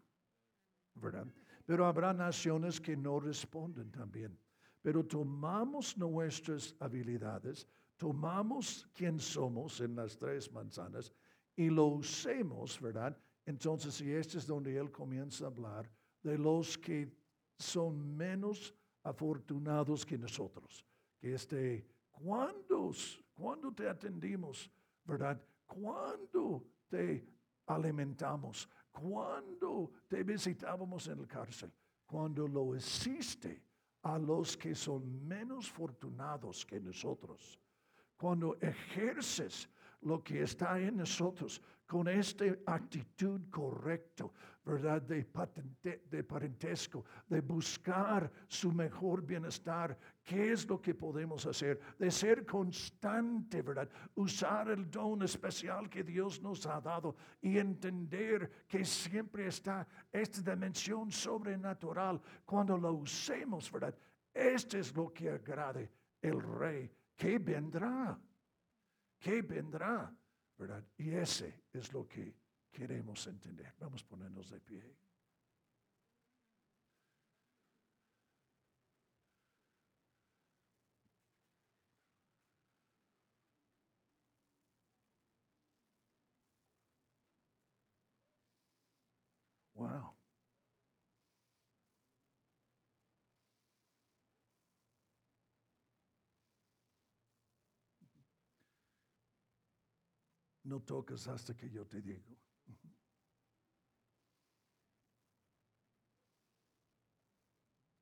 ¿Verdad? Pero habrá naciones que no responden también. Pero tomamos nuestras habilidades tomamos quién somos en las tres manzanas y lo usemos, ¿verdad? Entonces, si este es donde él comienza a hablar de los que son menos afortunados que nosotros, que este, ¿cuándo, ¿cuándo te atendimos, verdad? ¿Cuándo te alimentamos? ¿Cuándo te visitábamos en la cárcel? Cuando lo hiciste a los que son menos fortunados que nosotros cuando ejerces lo que está en nosotros con esta actitud correcta, ¿verdad? De, de parentesco, de buscar su mejor bienestar. ¿Qué es lo que podemos hacer? De ser constante, ¿verdad? Usar el don especial que Dios nos ha dado y entender que siempre está esta dimensión sobrenatural. Cuando lo usemos, ¿verdad? Este es lo que agrade el Rey ¿Qué vendrá? ¿Qué vendrá? ¿Verdad? Y ese es lo que queremos entender. Vamos a ponernos de pie. No tocas hasta que yo te digo.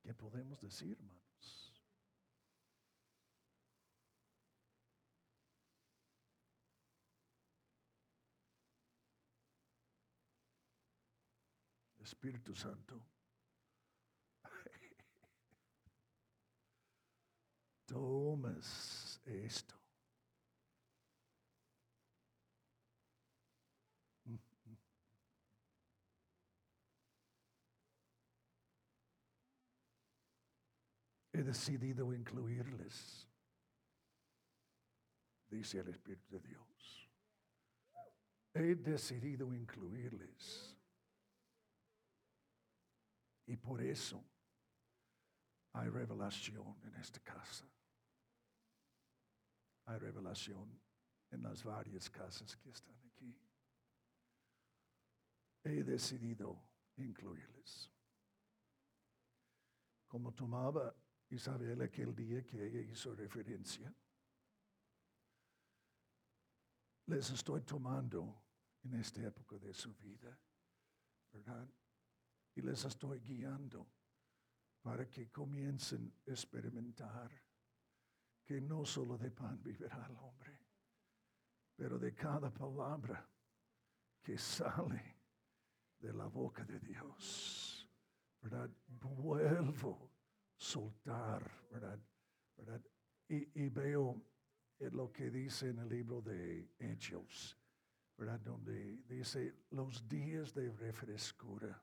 ¿Qué podemos decir, hermanos? Espíritu Santo, [LAUGHS] tomas esto he decidido incluirles, dice el Espíritu de Dios. He decidido incluirles. Y por eso hay revelación en esta casa. Hay revelación en las varias casas que están aquí. He decidido incluirles. Como tomaba Isabel aquel día que ella hizo referencia. Les estoy tomando en esta época de su vida, ¿verdad? Y les estoy guiando para que comiencen a experimentar que no solo de pan vivirá el hombre, pero de cada palabra que sale de la boca de Dios, ¿verdad? Vuelvo soltar, ¿verdad? ¿verdad? Y, veo lo que dice en el libro de Hechos, ¿verdad? Donde dice los días de refrescura,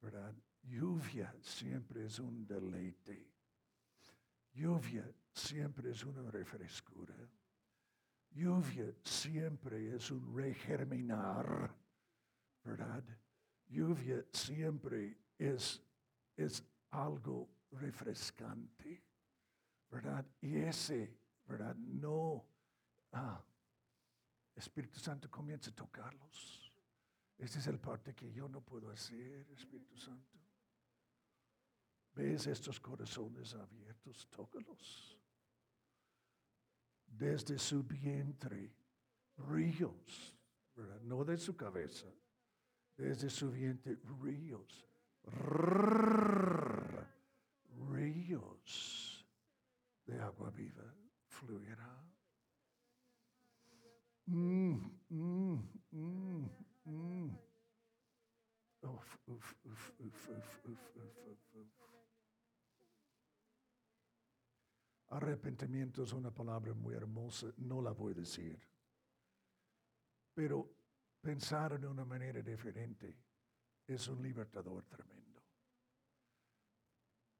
¿verdad? Lluvia siempre es un deleite. Lluvia siempre es una refrescura. Lluvia siempre es un regerminar, ¿verdad? Lluvia siempre es, es algo refrescante, ¿verdad? Y ese, ¿verdad? No, ah, Espíritu Santo comienza a tocarlos. Esa es el parte que yo no puedo hacer, Espíritu Santo. ¿Ves estos corazones abiertos? Tócalos. Desde su vientre, ríos, ¿verdad? No de su cabeza, desde su vientre, ríos ríos de agua viva fluirá. Mm, mm, mm, Arrepentimiento es una palabra muy hermosa, no la voy a decir. Pero pensar en una manera diferente es un libertador tremendo.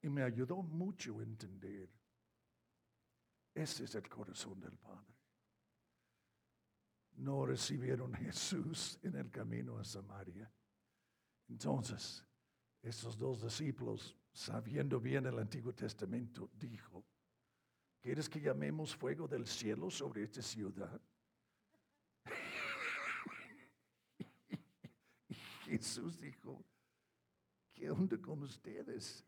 Y me ayudó mucho a entender. Ese es el corazón del Padre. No recibieron Jesús en el camino a Samaria. Entonces, esos dos discípulos, sabiendo bien el Antiguo Testamento, dijo, ¿Quieres que llamemos fuego del cielo sobre esta ciudad? [LAUGHS] Jesús dijo, ¿qué onda con ustedes?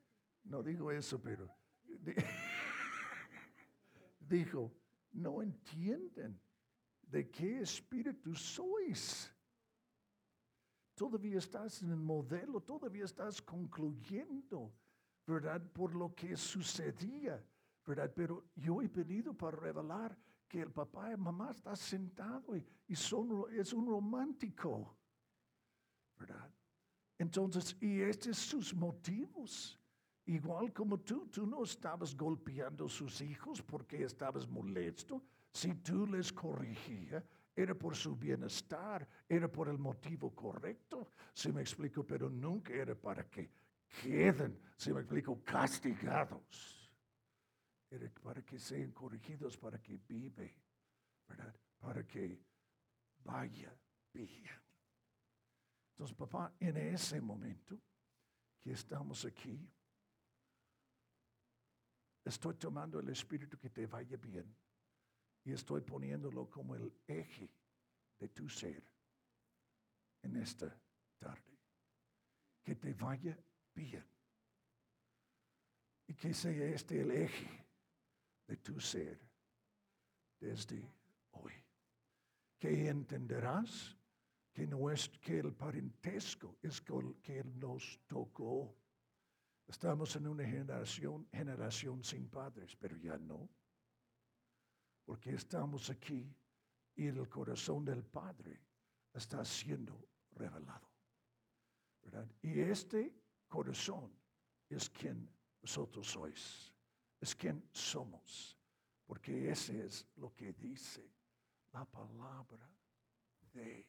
No digo eso, pero [LAUGHS] dijo, no entienden de qué espíritu sois. Todavía estás en el modelo, todavía estás concluyendo, ¿verdad? Por lo que sucedía, ¿verdad? Pero yo he venido para revelar que el papá y mamá están sentados y, son, es un romántico, ¿verdad? Entonces, y estos son sus motivos. Igual como tú, tú no estabas golpeando a sus hijos porque estabas molesto. Si tú les corrigías, era por su bienestar, era por el motivo correcto. Si me explico, pero nunca era para que queden, si me explico, castigados. Era para que sean corregidos, para que vive, ¿verdad? Para que vaya bien. Entonces, papá, en ese momento que estamos aquí, estoy tomando el espíritu que te vaya bien y estoy poniéndolo como el eje de tu ser en esta tarde. Que te vaya bien. Y que sea este el eje de tu ser desde hoy. Que entenderás que, no es, que el parentesco es que Él nos tocó. Estamos en una generación, generación sin padres, pero ya no. Porque estamos aquí y el corazón del Padre está siendo revelado. ¿verdad? Y este corazón es quien vosotros sois, es quien somos, porque ese es lo que dice la palabra de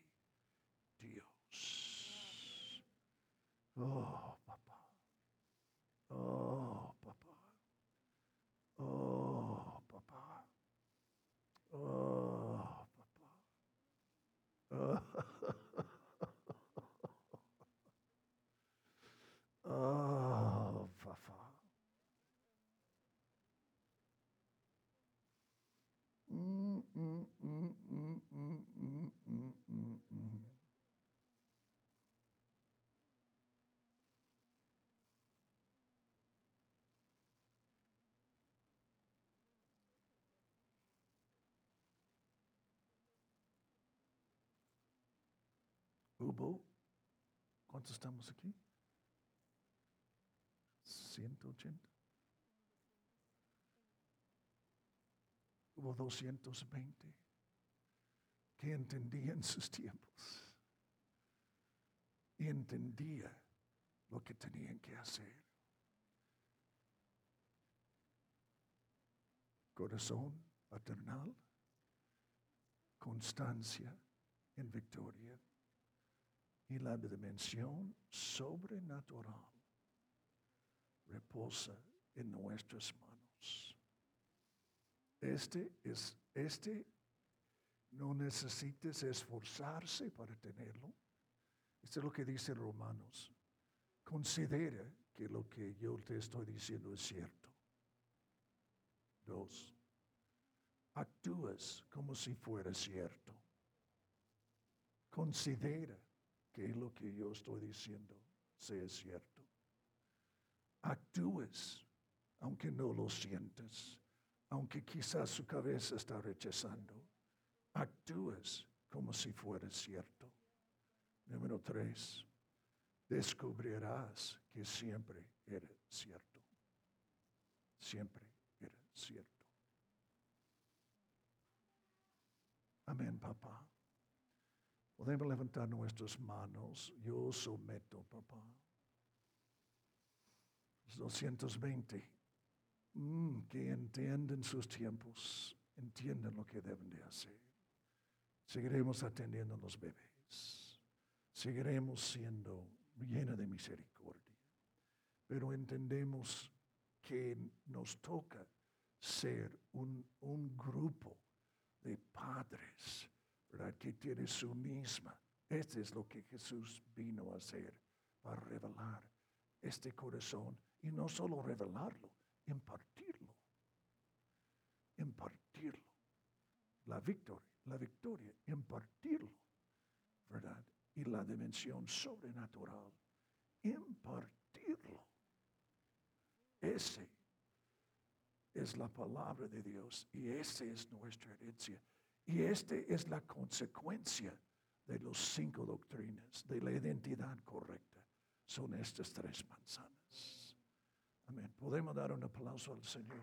Dios. Oh. Oh, papá. Oh, papá. Oh, Hubo, ¿cuántos estamos aquí? 180. Hubo 220 que entendían sus tiempos y entendía lo que tenían que hacer. Corazón paternal, constancia en victoria y la dimensión sobrenatural reposa en nuestras manos. Este es este no necesites esforzarse para tenerlo. Esto es lo que dice Romanos. Considera que lo que yo te estoy diciendo es cierto. Dos, actúas como si fuera cierto. Considera que lo que yo estoy diciendo sea cierto. Actúes, aunque no lo sientas, aunque quizás su cabeza está rechazando. Actúes como si fuera cierto. Número tres, descubrirás que siempre era cierto. Siempre era cierto. Amén, papá. Podemos levantar nuestras manos. Yo someto, papá. 220. Mm, que entienden sus tiempos, entienden lo que deben de hacer. Seguiremos atendiendo a los bebés. Seguiremos siendo llena de misericordia. Pero entendemos que nos toca ser un, un grupo de padres que tiene su misma. Este es lo que Jesús vino a hacer, para revelar este corazón y no solo revelarlo, impartirlo. impartirlo. La victoria, la victoria, impartirlo, ¿verdad? Y la dimensión sobrenatural, impartirlo. Ese es la palabra de Dios y esa es nuestra herencia. Y esta es la consecuencia de los cinco doctrinas, de la identidad correcta. Son estas tres manzanas. Amén. Podemos dar un aplauso al Señor.